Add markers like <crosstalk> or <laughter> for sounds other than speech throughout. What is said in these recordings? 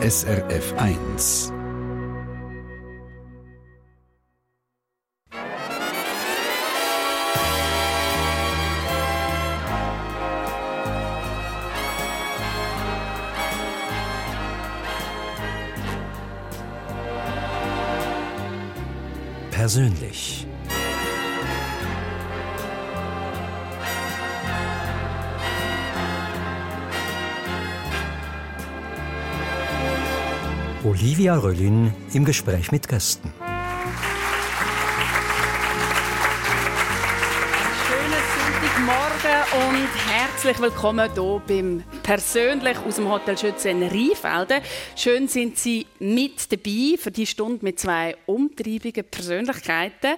SRF 1. Persönlich. Olivia Röllin im Gespräch mit Gästen. Sonntagmorgen und herzlich willkommen hier beim persönlich aus dem Hotel Schützen Rheinfelden. Schön sind Sie mit dabei für die Stunde mit zwei umtriebigen Persönlichkeiten,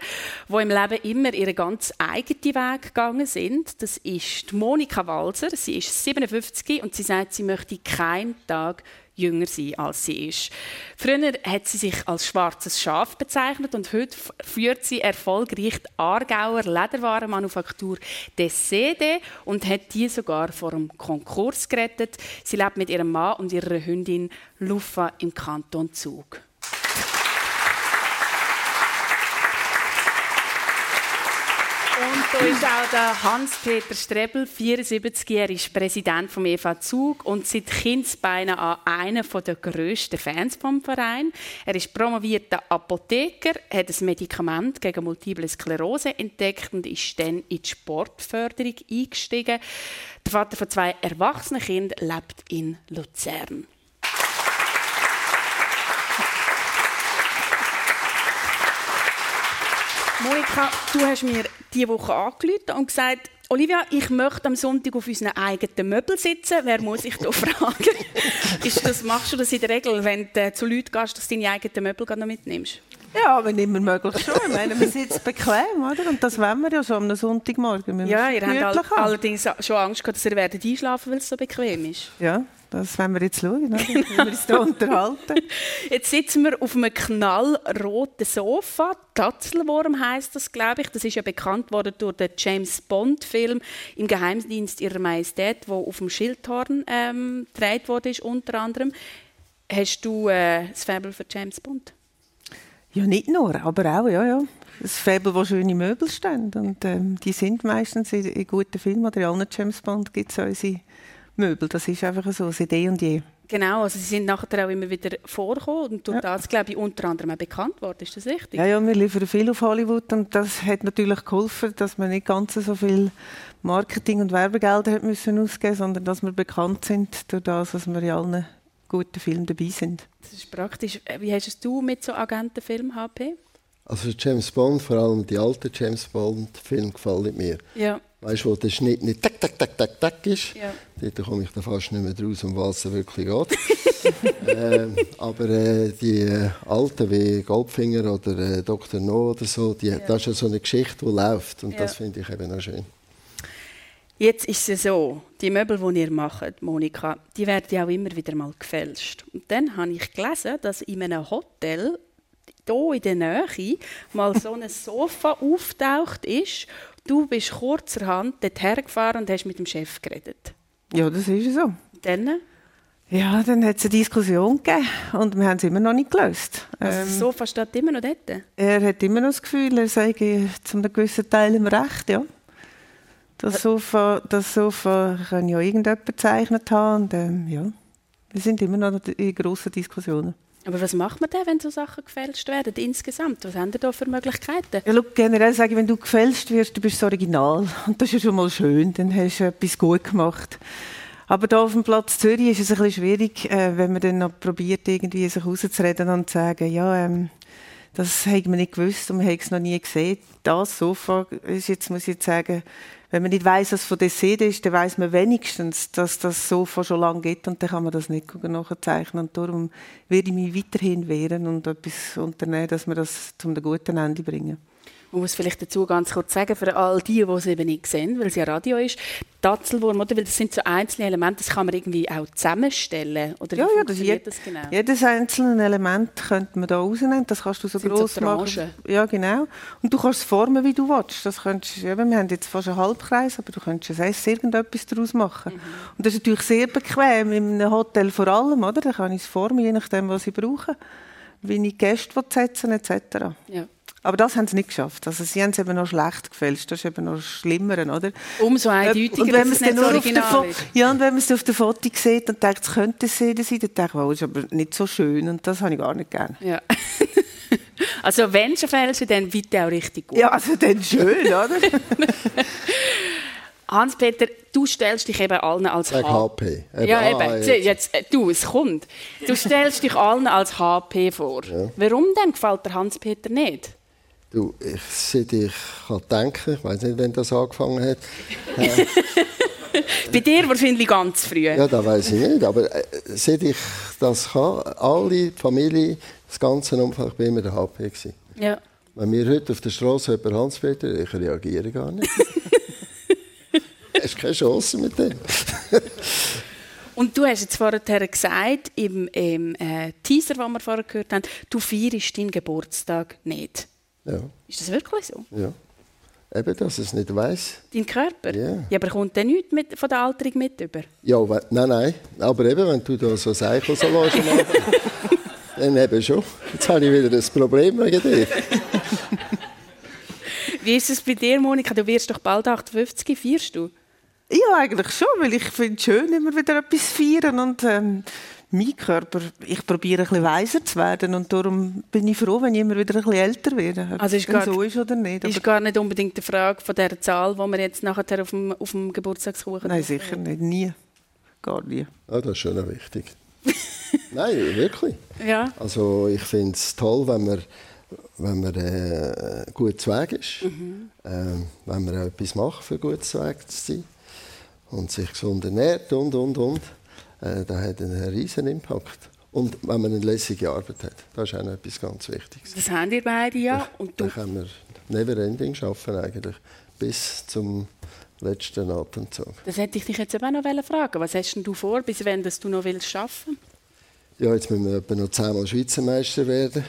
die im Leben immer ihren ganz eigenen Weg gegangen sind. Das ist Monika Walser. Sie ist 57 und sie sagt, sie möchte keinen Tag jünger sein, als sie ist. Früher hat sie sich als schwarzes Schaf bezeichnet und heute führt sie erfolgreich die Aargauer Lederwarenmanufaktur DCD und hat die sogar vor dem Konkurs gerettet. Sie lebt mit ihrem Mann und ihrer Hündin Luffa im Kanton Zug. Und da ist auch der Hans-Peter Strebel, 74 er ist Präsident vom EV Zug und seit Kindsbeinen an einer der grössten Fans vom Verein. Er ist promovierter Apotheker, hat ein Medikament gegen Multiple Sklerose entdeckt und ist dann in die Sportförderung eingestiegen. Der Vater von zwei erwachsenen Kindern lebt in Luzern. Monika, du hast mir diese Woche angerufen und gesagt, Olivia, ich möchte am Sonntag auf unseren eigenen Möbel sitzen. Wer muss ich da <laughs> fragen? Ist das, machst du das in der Regel, wenn du zu Leuten gehst, dass du deine eigenen Möbel noch mitnimmst? Ja, wenn immer möglich schon. Ich meine, man sitzt bequem, oder? Und das wollen wir ja so am Sonntagmorgen. Wir ja, ihr habt all, allerdings schon Angst gehabt, dass ihr werdet einschlafen weil es so bequem ist. Ja, das wollen wir jetzt schauen, oder? wie wir uns hier unterhalten. <laughs> Jetzt sitzen wir auf einem knallroten Sofa. Tatzelwurm heisst das, glaube ich. Das ist ja bekannt worden durch den James Bond-Film im Geheimdienst Ihrer Majestät, wo auf dem Schildhorn ähm, gedreht wurde, unter anderem. Hast du äh, das Faible für James Bond? Ja, nicht nur, aber auch, ja, ja. Das Faible, wo schöne Möbel stehen. Und ähm, die sind meistens in, in guten Filmen oder in allen James Bond gibt es unsere Möbel. Das ist einfach so, seit eh und je. Genau, also sie sind nachher auch immer wieder vorgekommen und durch ja. das, glaube ich, unter anderem auch bekannt worden. Ist das richtig? Ja, ja, wir liefern viel auf Hollywood und das hat natürlich geholfen, dass man nicht ganz so viel Marketing- und Werbegelder hat müssen ausgeben sondern dass wir bekannt sind durch das, was wir in allen guten Filmen dabei sind. Das ist praktisch. Wie hast du mit so Agentenfilmen HP? Also James Bond, vor allem die alten James Bond-Filme gefallen mir. Ja. Weißt du, wo der Schnitt nicht tak, tak, tak, tak, tak ist? Ja. Dort komme ich da fast nicht mehr draus, um was es wirklich geht. <laughs> ähm, aber äh, die äh, alten wie Goldfinger oder äh, Dr. No oder so, die, ja. das ist ja so eine Geschichte, die läuft. Und ja. das finde ich eben auch schön. Jetzt ist es so, die Möbel, die ihr macht, Monika, die werden ja auch immer wieder mal gefälscht. Und dann habe ich gelesen, dass in einem Hotel hier in der Nähe mal so ein Sofa auftaucht ist Du bist kurzerhand dorthin gefahren und hast mit dem Chef geredet. Ja, das ist so. Dann? Ja, dann hat es eine Diskussion gegeben und wir haben es immer noch nicht gelöst. Also ähm, das Sofa steht immer noch dort? Er hat immer noch das Gefühl, er sei zu einem gewissen Teil im Recht, ja. Das Sofa, das Sofa kann ja irgendjemand bezeichnet haben und ähm, ja, wir sind immer noch in grossen Diskussionen. Aber was macht man denn, wenn so Sachen gefälscht werden insgesamt? Was haben da für Möglichkeiten? Ja, look, generell sage ich, wenn du gefälscht wirst, du bist Original. Und das ist ja schon mal schön, dann hast du etwas gut gemacht. Aber da auf dem Platz Zürich ist es ein bisschen schwierig, äh, wenn man dann noch probiert, irgendwie sich rauszureden und zu sagen, ja, ähm, das haben wir nicht gewusst und wir haben es noch nie gesehen. Das Sofa ist jetzt, muss ich jetzt sagen, wenn man nicht weiß, was von der Seele ist, dann weiß man wenigstens, dass das Sofa schon lange gibt und dann kann man das nicht nachzeichnen. Und darum werde ich mich weiterhin wehren und etwas unternehmen, dass wir das zum guten Ende bringen. Man muss vielleicht dazu ganz kurz sagen, für all die, die es eben nicht sehen, weil es ja Radio ist, Tatzelwurm, oder? Weil das sind so einzelne Elemente, das kann man irgendwie auch zusammenstellen. Oder ja, ja, das, je, das genau? Jedes einzelne Element könnte man da rausnehmen. Das kannst du so groß so machen. Ja, genau. Und du kannst es formen, wie du willst. Das könntest, ja, wir haben jetzt fast einen Halbkreis, aber du könntest es irgendetwas daraus machen. Mhm. Und das ist natürlich sehr bequem, in einem Hotel vor allem, oder? Da kann ich es formen, je nachdem, was ich brauche. Wie ich Gäste setzen etc. Ja. Aber das haben sie nicht geschafft. Also sie haben es eben noch schlecht gefälscht. Das ist eben noch schlimmer, oder? Umso eindeutiger, und wenn man es nicht nur auf der Ja, und wenn man es auf der Foto sieht und denkt, es könnte es sein, dann denke ich, oh, ist aber nicht so schön und das habe ich gar nicht gerne. Ja. <laughs> also wenn schon fälschen, dann bitte auch richtig gut. Ja, also dann schön, oder? <laughs> Hans-Peter, du stellst dich eben allen als Sag HP. Eben, ja, eben. Ah, jetzt. jetzt. Äh, du, es kommt. Du stellst dich allen als HP vor. Ja. Warum denn gefällt der Hans-Peter nicht? Du, ich, seit ich kann denken, ich weiß nicht, wann das angefangen hat. <laughs> Bei dir wahrscheinlich ganz früh. Ja, das weiß ich nicht. Aber äh, seit ich das kann, alle, die Familie, das ganze Umfeld, ich bin immer der HP gewesen. Ja. Wenn mir heute auf der Straße jemand Hans-Peter, ich reagiere gar nicht. <laughs> hast keine Chance mit dem. Und du hast jetzt vorher gesagt, im, im äh, Teaser, den wir vorher gehört haben, du feierst deinen Geburtstag nicht. Ja. Ist das wirklich so? Ja. Eben, dass es nicht weiß. Dein Körper? Ja. ja aber kommt der nichts mit, von der Alterung mit über? Ja, nein, nein. Aber eben, wenn du da so Seichel so lässt, <laughs> dann eben schon. Jetzt habe ich wieder ein Problem wegen dir. Wie ist es bei dir, Monika? Du wirst doch bald 58, feierst du? Ja, eigentlich schon, weil ich finde es schön, immer wieder etwas feiern und ähm, mein Körper, ich probiere ein bisschen weiser zu werden und darum bin ich froh, wenn ich immer wieder ein bisschen älter werde. Ob also ist gar, so ist oder nicht. Ist gar nicht unbedingt die Frage von der Zahl, die wir jetzt nachher auf dem, auf dem Geburtstagskuchen Nein, sicher nicht. Nie. Gar nie. Ah, das ist schon wichtig. <laughs> Nein, wirklich. Ja. Also ich finde es toll, wenn man, wenn man äh, gut zu Weg ist. Mhm. Äh, wenn man auch etwas macht, für gut zu Weg zu sein. Und sich gesund ernährt und, und, und äh, das hat einen riesen Impact. Und wenn man eine lässige Arbeit hat, das ist auch etwas ganz Wichtiges. Das haben wir beide ja. Und du? Dann können wir never ending schaffen eigentlich, bis zum letzten Atemzug. Das hätte ich dich jetzt auch noch fragen Was hast du vor, bis wann du noch willst schaffen ja, jetzt müssen wir etwa noch zehnmal Schweizer Meister werden. <laughs>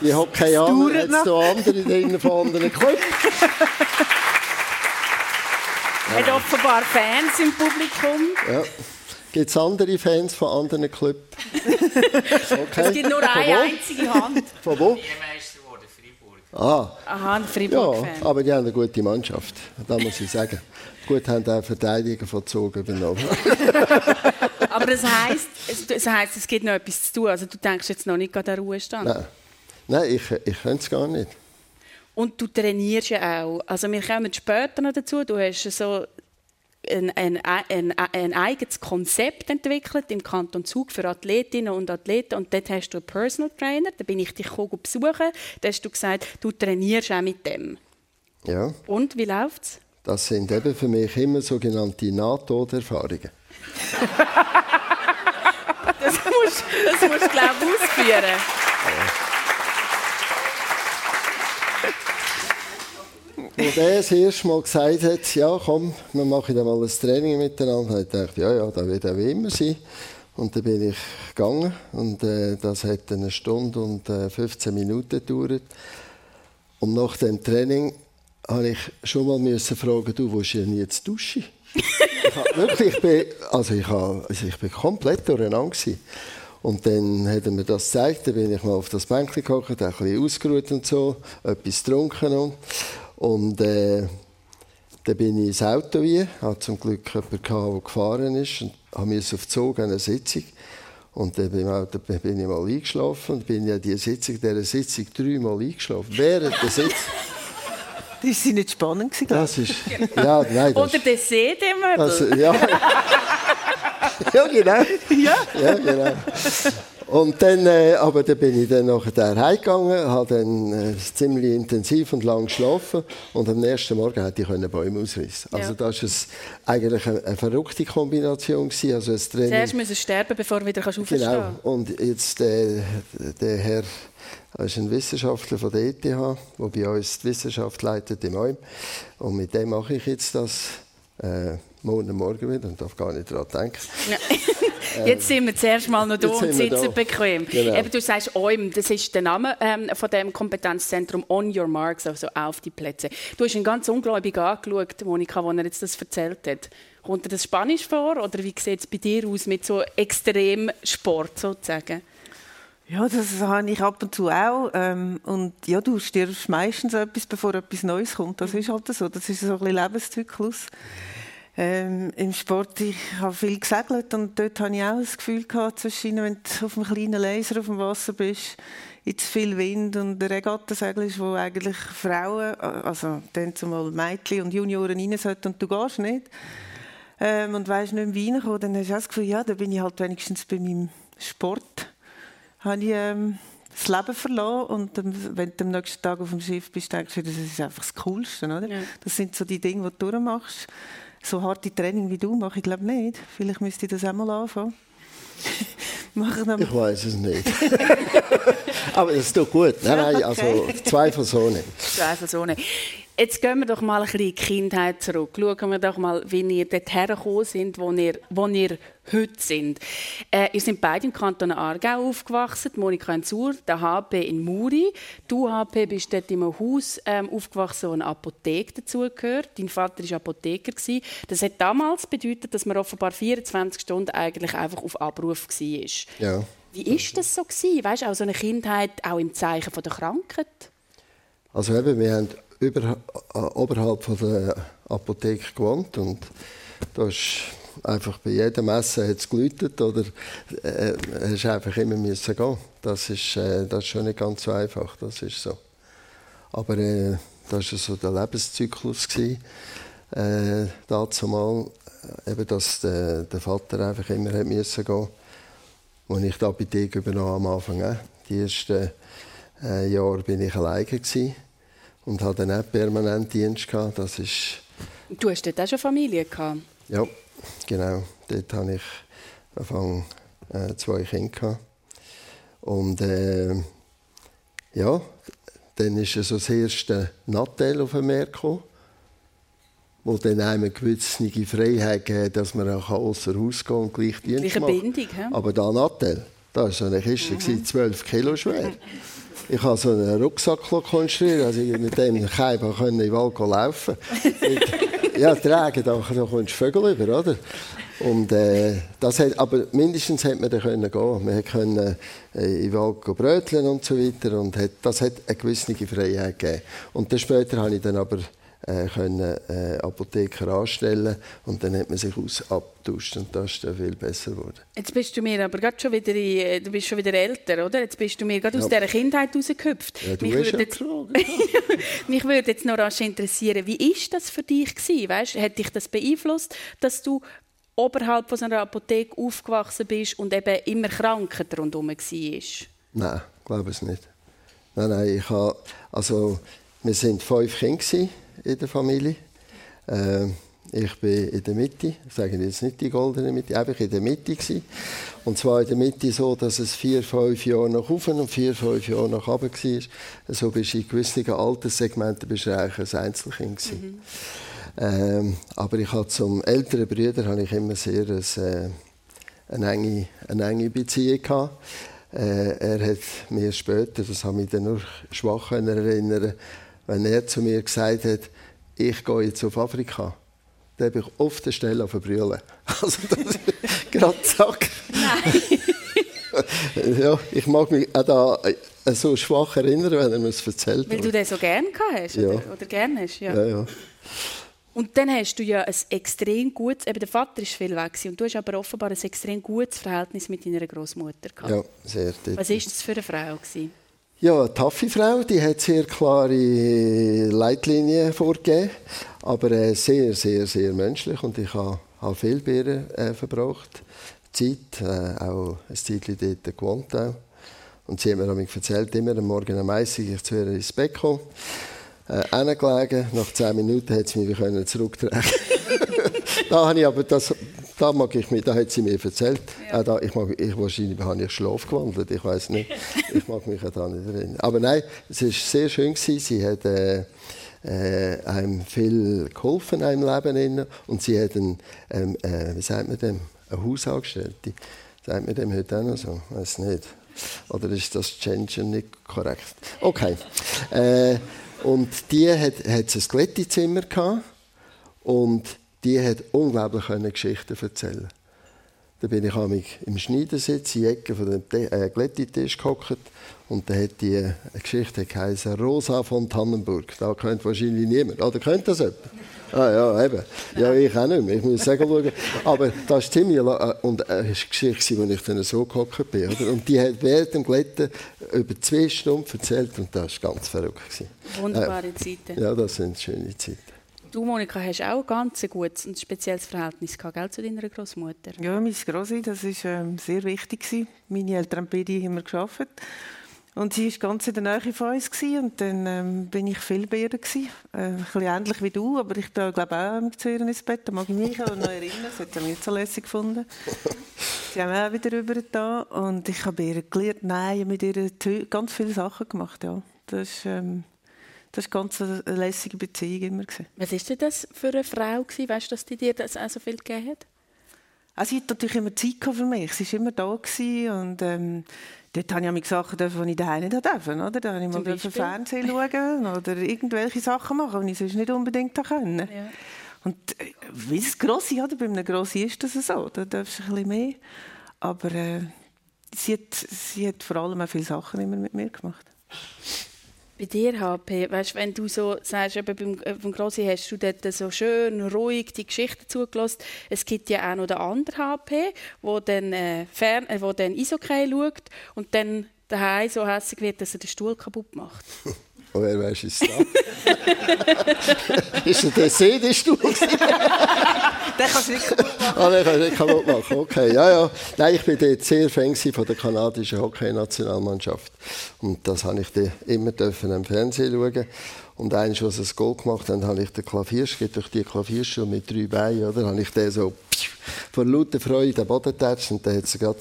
ich habe keine Ahnung, jetzt noch andere drin von anderen <laughs> Clubs. Hat offenbar Fans im Publikum. Ja. Gibt es andere Fans von anderen Clubs? <laughs> Okay. Es gibt nur eine einzige Hand. Von wo? Ah. Aha, ein Freiburg-Fan. Ja, aber die haben eine gute Mannschaft. Das muss ich sagen. Gut haben auch Verteidiger verzogen übernommen. <laughs> aber das heisst, es, das heisst, es gibt noch etwas zu tun. Also du denkst jetzt noch nicht an den Ruhestand? Nein, Nein ich, ich könnte es gar nicht. Und du trainierst ja auch. Also wir kommen später noch dazu. Du hast so ein, ein, ein, ein, eigenes Konzept entwickelt im Kanton Zug für Athletinnen und Athleten und dort hast du einen Personal Trainer, da bin ich dich besuchen, da hast du gesagt, du trainierst auch mit dem. Ja. Und, wie läuft's? Das sind eben für mich immer sogenannte Nahtoderfahrungen. das musst du, das musst, glaube ich, ausführen. Als er das erste Mal gesagt hat, ja komm, wir machen dann mal ein Training miteinander, habe ich gedacht, ja, ja, das wird auch wie immer sein. Und dann bin ich gegangen und äh, das hat eine Stunde und äh, 15 Minuten gedauert. Und nach dem Training habe ich schon mal müssen fragen, du, wo ist denn jetzt duschen? ich habe, wirklich, ich bin, also ich, habe, also ich bin komplett durcheinander. Und dann hat er mir das gezeigt, dann bin ich mal auf das Bänkchen gekommen, ein bisschen ausgeruht und so, etwas getrunken und und äh, dann bin ich ins Auto wie, hatte zum Glück jemanden, der gefahren ist und musste auf Zug eine Sitzung. Und dann bin, Auto, bin ich mal eingeschlafen und bin ja diese Sitzung, dieser Sitzung dreimal eingeschlafen. Während der Sitzung. <laughs> Das war nicht spannend. Das ist, ja, nein, das, Oder der See, den ja. <laughs> ja, genau. Ja? Ja, genau. Und dann, äh, aber dann bin ich dann nachher heimgegangen, habe dann äh, ziemlich intensiv und lang geschlafen und am nächsten Morgen hätte ich können Bäume ausreißen. Also Ja. das war eigentlich eine, eine verrückte Kombination gewesen. Also ein Training. Zuerst müssen sterben, bevor du wieder kannst aufstehen Genau. Und jetzt der, der Herr er ist ein Wissenschaftler von der ETH, der bei uns die Wissenschaft leitet im OIM. Und mit dem mache ich jetzt das äh, morgen Morgen wieder und darf gar nicht daran denken. <laughs> Jetzt sind wir zuerst mal noch da und sitzen da. bequem. Genau. Eben, du sagst OIM, das ist der Name ähm, von dem Kompetenzzentrum On Your Marks, also auf die Plätze. Du hast ihn ganz ungläubig angeschaut, Monika, als er jetzt das erzählt hat. Kommt dir das Spanisch vor oder wie sieht es bei dir aus mit so Extremsport sozusagen? Ja, das habe ich ab und zu auch. Ähm, und ja, du stirbst meistens etwas, bevor etwas Neues kommt. Das ist halt so. Das ist so ein bisschen Lebenszyklus. Ähm, Im Sport, ich habe viel gesegelt und dort habe ich auch das Gefühl gehabt, zwischen, wenn du auf einem kleinen Laser auf dem Wasser bist, in zu viel Wind und der Regattasegel ist, wo eigentlich Frauen, also dann zumal Mädchen und Junioren rein sollten und du gehst nicht. Ähm, und weisst nicht mehr, wie reinkommen, dann hast du auch das Gefühl, ja, da bin ich halt wenigstens bei meinem Sport habe ich ähm, das Leben verloren und wenn du am nächsten Tag auf dem Schiff bist, denkst du, das ist einfach das Coolste. Oder? Ja. Das sind so die Dinge, die du durchmachst. So harte Training wie du mache ich glaube nicht. Vielleicht müsste ich das auch mal anfangen. <laughs> Ich weiß es nicht. <laughs> Aber das tut gut. Nein, nein, <laughs> also Okay. zweifelsohne. Jetzt gehen wir doch mal ein bisschen in die Kindheit zurück. Schauen wir doch mal, wie ihr dort hergekommen sind, wo ihr, wo ihr heute sind. Äh, ihr seid beide im Kanton Aargau aufgewachsen, Monika in Sur, der HP in Muri. Du, HP, bist dort in einem Haus ähm, aufgewachsen, wo eine Apotheke dazugehört. Dein Vater war Apotheker. gewesen. Das hat damals bedeutet, dass man offenbar 24 Stunden eigentlich einfach auf Abruf war. Ja. Wie ist das so gewesen? Weißt du, auch so eine Kindheit auch im Zeichen von der Krankheit? Also eben, wir haben über, äh, oberhalb von der Apotheke gewohnt und da ist einfach bei jedem Essen hat's geläutet oder äh, hast einfach immer müssen gehen. Das ist, äh, das ist schon nicht ganz so einfach, das ist so. Aber äh, das war so der Lebenszyklus äh, dazu mal, äh, eben, dass der, der Vater einfach immer hat müssen gehen. Als ich die Apotheke übernahm am Anfang, äh, die ersten äh, Jahre bin ich alleine gewesen und hatte dann auch permanent Dienst gehabt. Das ist Du hast dort auch schon Familie gehabt. ja genau. Dort hatte ich Anfang äh, zwei Kinder gehabt. und äh, ja, dann ist so das erste Nattel auf den Markt gekommen, wo dann einem eine gewisse Freiheit gegeben dass man auch außer Haus gehen und gleich Dienst Gleiche machen Bindung, hä? Aber da Nattel, da war so eine Kiste, mhm. 12 Kilo schwer. Ich habe so einen Rucksack konstruiert, also ich mit dem Keim konnte in den Wald laufen. Mit- ja, tragen, da, da kommst du Vögel über, oder? Und, äh, das hat, aber mindestens hat man da können gehen. Man können äh, in den Wald bröteln und so weiter. Und hat, das hat eine gewisse Freiheit gegeben. Und dann später habe ich dann aber äh, können, äh, Apotheker anstellen und dann hat man sich aus abgetauscht und das ist dann viel besser geworden. Jetzt bist du mir aber gerade schon wieder, in, du bist schon wieder älter, oder? Jetzt bist du mir gerade aus Ja. dieser Kindheit rausgehüpft. Ja, du mich, hast würde jetzt, <laughs> mich würde jetzt noch rasch interessieren, wie ist das für dich gewesen? Weißt, hat dich das beeinflusst, dass du oberhalb von so einer Apotheke aufgewachsen bist und eben immer Krankheit rundherum war? Nein, glaube es nicht. Nein, nein, ich habe, also wir sind fünf Kinder in der Familie. Ähm, ich bin in der Mitte, ich sage jetzt nicht die goldene Mitte, einfach in der Mitte gewesen. Und zwar in der Mitte so, dass es vier, fünf Jahre nach oben und vier, fünf Jahre nach unten war. So bist du in gewissen Alterssegmenten bist du eigentlich ein Einzelkind gewesen. Ähm, aber ich habe zum älteren Bruder habe ich immer sehr ein, äh, eine, enge, eine enge Beziehung gehabt. Äh, er hat mir später, das habe mich dann nur schwach erinnern, wenn er zu mir gesagt hat, ich gehe jetzt auf Afrika, dann habe ich auf der Stelle auf Brüllen. <laughs> Also das ist <laughs> gerade zack. <laughs> ja, ich mag mich auch da äh, so schwach erinnern, wenn er mir es erzählt Weil du hat. den so gerne gehabt hast, Ja. oder, oder gerne hast, ja. Ja, ja. Und dann hast du ja ein extrem gutes, eben der Vater ist viel weg und du hast aber offenbar ein extrem gutes Verhältnis mit deiner Großmutter gehabt. ja, sehr. dort. Was ist das für eine Frau gewesen? Ja, eine taffe Frau, die hat sehr klare Leitlinien vorgegeben, aber äh, sehr, sehr, sehr menschlich und ich habe, viel bei ihr äh, verbracht. Zeit äh, auch ein Zeitchen dort gewohnt. Auch. Und sie hat mir erzählt, immer am Morgen um 1 ich zu ihr ins Bett gekommen, äh. Nach 10 Minuten hat sie mich <laughs> zurücktragen <laughs> da habe ich aber das, da mag ich mir, da hat sie mir erzählt. Ja. Äh, da, ich mag, ich, wahrscheinlich habe ich Schlaf gewandelt, ich weiß nicht. <laughs> ich mag mich da nicht erinnern. Aber nein, es war sehr schön gewesen. Sie hat äh, äh, einem viel geholfen in Leben innen. und sie hat ein, ähm, äh, wie sagt man dem, eine Hausangestellte. Sagt man dem heute auch noch so? Ich weiß nicht. Oder ist das Gender nicht korrekt? Okay. Äh, und die hat, hat ein Glättezimmer gehabt und die hat unglaublich Geschichten erzählen. Da bin ich mich im Schneidersitz in die Ecke von dem äh, Glättitisch gehockt und da hat die eine Geschichte geheißen Rosa von Tannenburg. Da kennt wahrscheinlich niemand. Oder kennt das jemand? Ah ja, eben. Ja, ich auch nicht mehr. Ich muss sagen, schauen. Aber das ist ziemlich... Äh, und äh, eine Geschichte, wo ich dann so gehockt bin. Oder? Und die hat während dem Glätten über zwei Stunden erzählt und das war ganz verrückt. Wunderbare äh, Zeiten. Ja, das sind schöne Zeiten. Du, Monika, hast auch ganz ein gutes und spezielles Verhältnis gehabt, zu deiner Großmutter. Ja, meine Grossi, das war ähm, sehr wichtig. Gewesen. Meine Eltern haben beide immer gearbeitet. Und sie war ganz in der Nähe von uns. Gewesen. Und dann ähm, bin ich viel bei ihr. Gewesen. Äh, ein bisschen ähnlich wie du, aber ich glaube auch zu ihr ins Bett. Da mag ich mich auch noch erinnern. Das hat sie nicht so lässig gefunden. Sie haben auch wieder rüber da und ich habe ihr gelernt, nein, mit ihr ganz viele Sachen gemacht. Ja. Das ist, ähm, das war ganz eine lässige Beziehung immer. Was war denn das für eine Frau? Gewesen? Weißt du, dass die dir das auch so viel gegeben hat? Also, sie hat natürlich immer Zeit für mich. Sie war immer da und ähm, dort habe ich mir Sachen dürfen, die ich daheim nicht durfte. Oder? Da habe ich mal Fernsehen schauen oder irgendwelche Sachen machen, die ich sonst nicht unbedingt können. Ja. Und äh, wie es Grossi, oder? bei einem Grossi ist das so. Da darfst du ein bisschen mehr. Aber äh, sie, hat, sie hat vor allem auch viele Sachen immer mit mir gemacht. Bei dir, HP, weißt, wenn du so sagst, eben beim, äh, beim Grossi hast du dort so schön ruhig die Geschichte zugelassen. Es gibt ja auch noch den anderen HP, der dann, äh, fern, äh, dann Eishockey schaut und dann daheim so hässlich wird, dass er den Stuhl kaputt macht. <laughs> Oh, wer weiß, ist es <laughs> ist der DC der Stuhl? <laughs> den kannst du nicht kaputt machen. Ah, den kannst du nicht kaputt machen, okay. Ja, ja. Nein, ich bin dort sehr Fan von der kanadischen Hockey-Nationalmannschaft. Und das habe ich immer dürfen am Fernsehen schauen. Und eins, was ein Goal gemacht haben, habe ich den Klaviersch, geht durch die Klavierschule mit drei Beinen, oder? Habe ich den so vor lauter Freude den Boden getatscht und dann hat sie gerade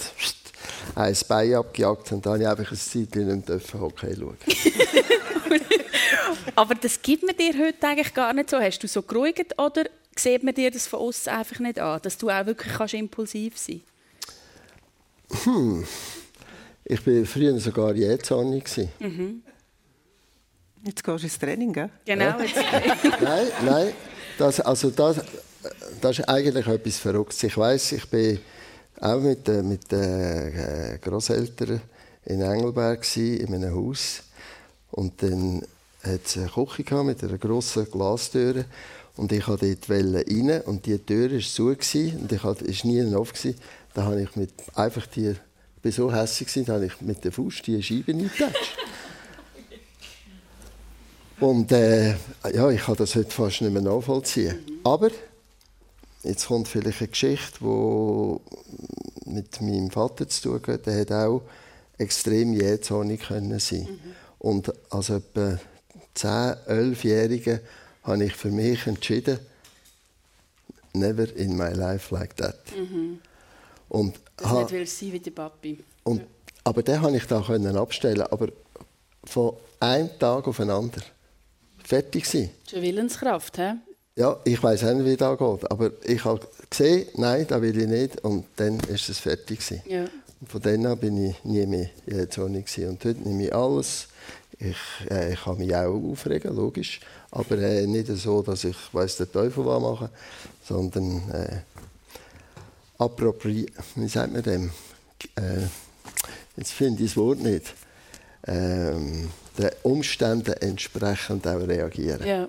ein Bein abgejagt und dann habe ich einfach ein Zeitchen nicht mehr Hockey schauen <laughs> Aber das gibt man dir heute eigentlich gar nicht so. Hast du so geruhigt oder sieht man dir das von außen einfach nicht an, dass du auch wirklich kannst impulsiv sein Hm. Ich war früher sogar jähzahnig. Mhm. Jetzt gehst du ins Training, gell? Genau. Ja. <laughs> nein, nein. Das, also das, das ist eigentlich etwas Verrücktes. Ich weiß, ich bin auch mit, äh, mit den äh, Großeltern in Engelberg in einem Haus. Und dann hat es eine Küche mit einer grossen Glastür. Und ich wollte dort rein und die Tür war zu und ich hatte, ist nie gewesen. Da habe ich mit, einfach die, war so hässlich, da habe ich mit der Faust die Scheibe eingetatscht. Und äh, ja, ich kann das heute fast nicht mehr nachvollziehen. Aber jetzt kommt vielleicht eine Geschichte, die mit meinem Vater zu tun hat. Der hat auch extrem jähzornig sein. Mhm. Und als etwa 10-, 11-Jährigen habe ich für mich entschieden, never in my life like that. Mhm. Und das ha, nicht sein wie der Papi. Und, aber den konnte ich da können abstellen, aber von einem Tag auf den anderen. Fertig sein. Schon Willenskraft, hä? Ja, ich weiß auch nicht, wie das geht, aber ich habe gesehen, nein, das will ich nicht und dann ist es fertig Ja. Und von dann an bin ich nie mehr in der Zone Und heute nehme ich alles ich, äh, ich kann mich auch aufregen, logisch. Aber äh, nicht so, dass ich weiß der Teufel was mache, sondern äh, appropriieren. Wie sagt man dem? Äh, jetzt finde ich das Wort nicht. Ähm, den Umständen entsprechend auch reagieren. Ja.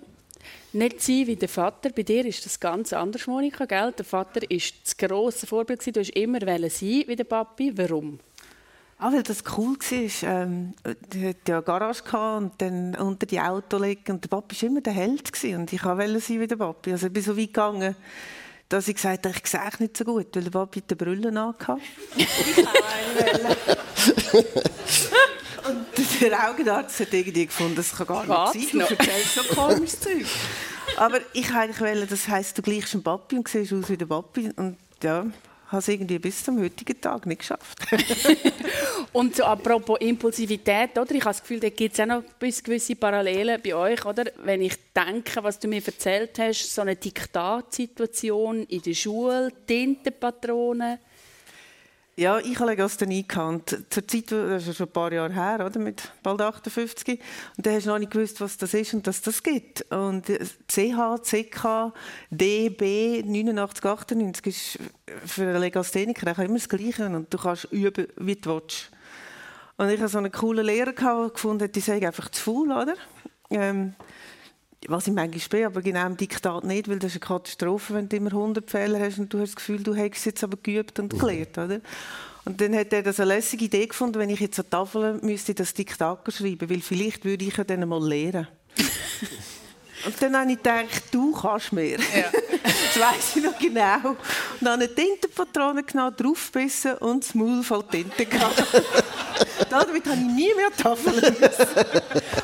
Nicht sein wie der Vater. Bei dir ist das ganz anders, Monika. Gell? Der Vater war das grosse Vorbild. Du wolltest immer sein wie der Papi. Warum? Ah, weil das cool war. Ähm, hatte ja eine Garage und dann unter die Auto legen. Und der Papi war immer der Held. Und ich wollte sein wie der Papi. Also ich bin so weit gegangen, dass ich gesagt habe, ich sehe nicht so gut, weil der Papi die Brille angehabt <laughs> <laughs> Und der Augenarzt hat irgendwie gefunden, das kann gar nicht sein, du erzählst so <laughs> komisches Zeug. Aber ich wollte das heisst, du gleichst ein Papi und siehst aus wie der Papi. Und ja, habe es irgendwie bis zum heutigen Tag nicht geschafft. <laughs> und so, apropos Impulsivität, oder? ich habe das Gefühl, da gibt es auch noch gewisse Parallelen bei euch. Oder? Wenn ich denke, was du mir erzählt hast, so eine Diktatsituation in der Schule, Tintenpatronen, ja, ich habe Legasthenie gehabt. Zur Zeit, das ist schon ein paar Jahre her, oder? mit bald 58. Und da hast du noch nicht gewusst, was das ist und dass das gibt. Und CH, CK, DB 89, 98 ist für einen Legastheniker immer das Gleiche. Und du kannst üben, wie du willst. Und ich hatte so einen coolen Lehrer gefunden, die sagen einfach zu faul, oder? Ähm, was ich manchmal bin, aber genau im Diktat nicht, weil das ist eine Katastrophe, wenn du immer 100 Fehler hast und du hast das Gefühl, du hättest es jetzt aber geübt und gelernt, oder? Und dann hat er das eine lässige Idee gefunden, wenn ich jetzt an Tafel müsste das Diktat schreiben, weil vielleicht würde ich ja dann mal lernen. <laughs> Und dann habe ich gedacht, du kannst mehr. Ja. <laughs> das weiss ich noch genau. Und dann eine Tintenpatrone genommen, draufgebissen und das Maul voll Tinte gehabt. <laughs> Damit habe ich nie mehr Tafeln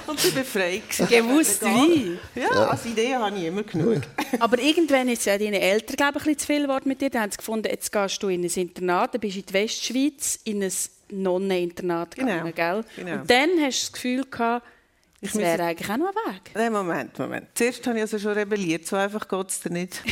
Und bin befreit. Gewusst wie? Ja, ja, als Idee habe ich immer genug. <laughs> Aber irgendwann ist es ja deine Eltern, glaube ich, ein zu viel geworden mit dir. Dann haben sie gefunden, jetzt gehst du in ein Internat, dann bist du in die Westschweiz, in ein Nonneninternat gegangen, genau. gell? Genau. Und dann hast du das Gefühl gehabt, das wäre eigentlich auch noch ein Weg. Nein, Moment, Moment. Zuerst habe ich also schon rebelliert. So einfach geht es dir nicht.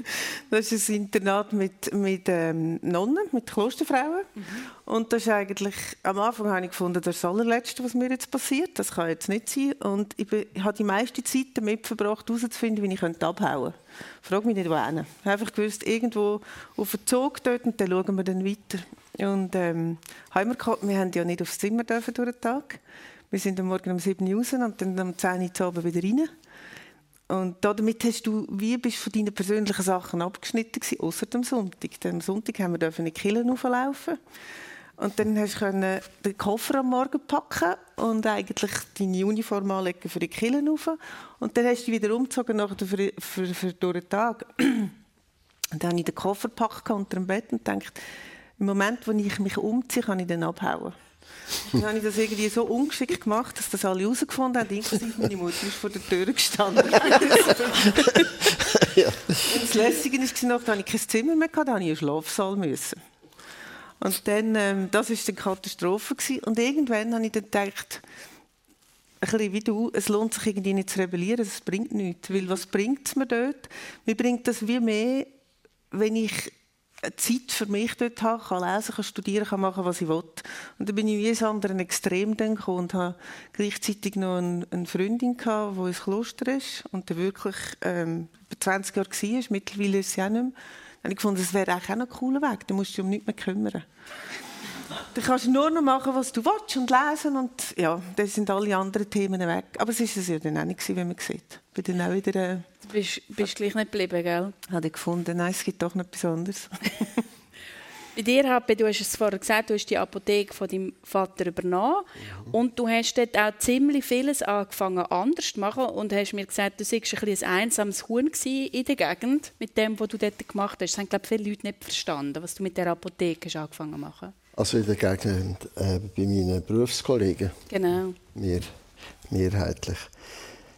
<laughs> das ist ein Internat mit, mit ähm, Nonnen, mit Klosterfrauen. Mhm. Und das ist eigentlich, am Anfang habe ich gefunden, das ist das allerletzte, was mir jetzt passiert. Das kann jetzt nicht sein. Und ich, bin, ich habe die meiste Zeit damit verbracht, herauszufinden, wie ich abhauen könnte. Frag mich nicht, wohin. Ich habe einfach gewusst, irgendwo auf den Zug dort und dann schauen wir dann weiter. Und ähm, haben wir, wir haben ja nicht aufs Zimmer dürfen durch den Tag. Wir sind am Morgen um 7 Uhr raus und dann um 10 Uhr Abend wieder rein. Und damit hast du, wie bist von deinen persönlichen Sachen abgeschnitten gewesen, außer am Sonntag. Am Sonntag haben wir in die Kille auflaufen. Und dann hast du den Koffer am Morgen packen und eigentlich deine Uniform anlegen für die Kille rauf. Und dann hast du dich wieder umgezogen für, für, für durch den Tag. Und dann habe ich den Koffer gepackt unter dem Bett und dachte, im Moment, wo ich mich umziehe, kann ich dann abhauen. Dann habe ich das irgendwie so ungeschickt gemacht, dass das alle herausgefunden haben, inklusive meine Mutter ist vor der Tür gestanden. <laughs> ja. Und das Lässige war noch, da hatte ich kein Zimmer mehr, da musste ich in einen Schlafsaal. Müssen. Und dann, ähm, das war eine Katastrophe. Gewesen. Und irgendwann habe ich dann gedacht, ein bisschen wie du, es lohnt sich irgendwie nicht zu rebellieren, es bringt nichts. Weil was bringt es mir dort? Mir bringt das wie mehr, wenn ich Zeit für mich dort habe, kann lesen, kann studieren, kann machen, was ich will. Und dann bin ich wie ins andere Extrem gekommen und habe gleichzeitig noch eine, eine Freundin gehabt, die ins Kloster ist und dann wirklich ähm, über 20 Jahre war, mittlerweile ist sie auch nicht mehr. Dann habe ich gefunden, das wäre auch noch ein cooler Weg, da musst du dich um nichts mehr kümmern. Dann kannst du nur noch machen, was du willst und lesen und ja, dann sind alle anderen Themen weg. Aber es war es ja dann auch nicht, wie man sieht. Ich bin dann auch wieder... Äh, du bist, bist gleich nicht geblieben, gell? Habe ich gefunden, nein, es gibt doch noch etwas anderes. <laughs> Bei dir, Happe, du hast es vorher gesagt, du hast die Apotheke von deinem Vater übernommen mhm. und du hast dort auch ziemlich vieles angefangen anders zu machen und hast mir gesagt, du warst ein, ein einsames Huhn in der Gegend mit dem, was du dort gemacht hast. Das haben, glaube ich, viele Leute nicht verstanden, was du mit der Apotheke hast angefangen zu machen. Also in der Gegend äh, bei meinen Berufskollegen. Genau. Mehr, mehrheitlich.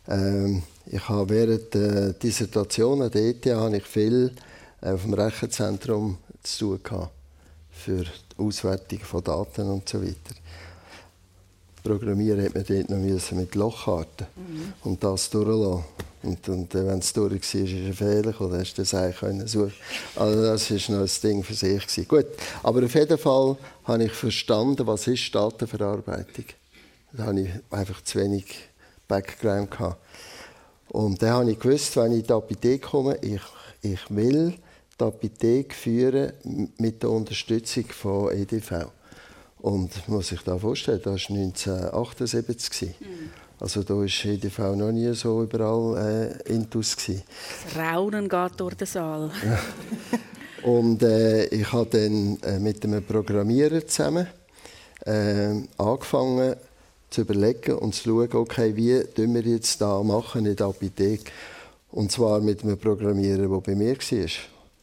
Ähm, ich habe während der Dissertation an der ETH habe ich viel äh, auf dem Rechenzentrum zu tun gehabt für die Auswertung von Daten und so weiter. Programmieren hat man dort noch mit Lochkarten mhm. und das durchlassen. Und, und wenn es durch war, ist ein Fehler oder hast du das eigentlich suchen Also das war noch ein Ding für sich. Gewesen. Gut, aber auf jeden Fall habe ich verstanden, was ist Datenverarbeitung. Da hatte ich einfach zu wenig Background. Gehabt. Und dann habe ich gewusst, wenn ich in die Apotheke komme, ich, ich will die Apotheke führen mit der Unterstützung von EDV. Und muss sich da vorstellen, das war 1978. Mhm. Also da war EDV noch nie so überall äh, intus. Gewesen. Das Raunen geht durch den Saal. <laughs> Und äh, ich habe dann äh, mit einem Programmierer zusammen äh, angefangen zu überlegen und zu schauen, okay, wie tun wir jetzt da machen in der Apotheke. Und zwar mit einem Programmierer, der bei mir war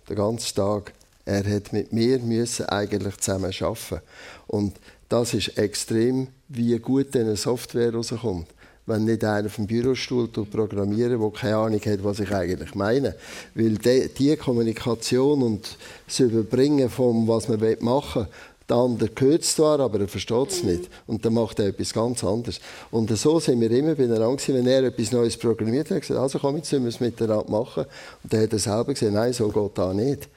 den ganzen Tag. Er hat mit mir müssen eigentlich zusammen arbeiten. Und das ist extrem, wie gut eine Software rauskommt. Wenn nicht einer auf dem Bürostuhl programmieren, der keine Ahnung hat, was ich eigentlich meine. Weil die, Kommunikation und das Überbringen von was man machen will, der andere hört es zwar, aber er versteht es nicht. Und dann macht er etwas ganz anderes. Und so sind wir immer beieinander gewesen, wenn er etwas Neues programmiert hat, gesagt, also komm, jetzt müssen wir es miteinander machen. Und dann hat er selber gesagt, nein, so geht das nicht.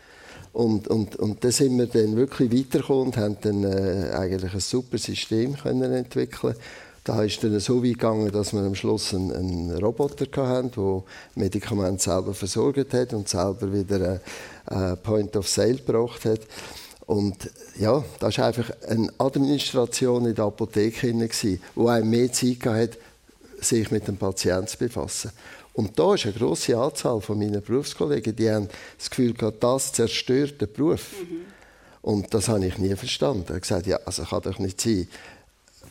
Und, und, und dann sind wir dann wirklich weitergekommen und haben dann äh, eigentlich ein super System können entwickeln da ist dann so weit gegangen, dass wir am Schluss einen, einen Roboter hatten, der Medikamente selber versorgt hat und selber wieder einen Point of Sale gebracht hat. Und ja, das war einfach eine Administration in der Apotheke, die einem mehr Zeit hatte, sich mit dem Patienten zu befassen. Und da ist eine grosse Anzahl von meinen Berufskollegen, die haben das Gefühl gehabt, das zerstört den Beruf. Mhm. Und das habe ich nie verstanden. Ich habe gesagt, ja, also kann doch nicht sein,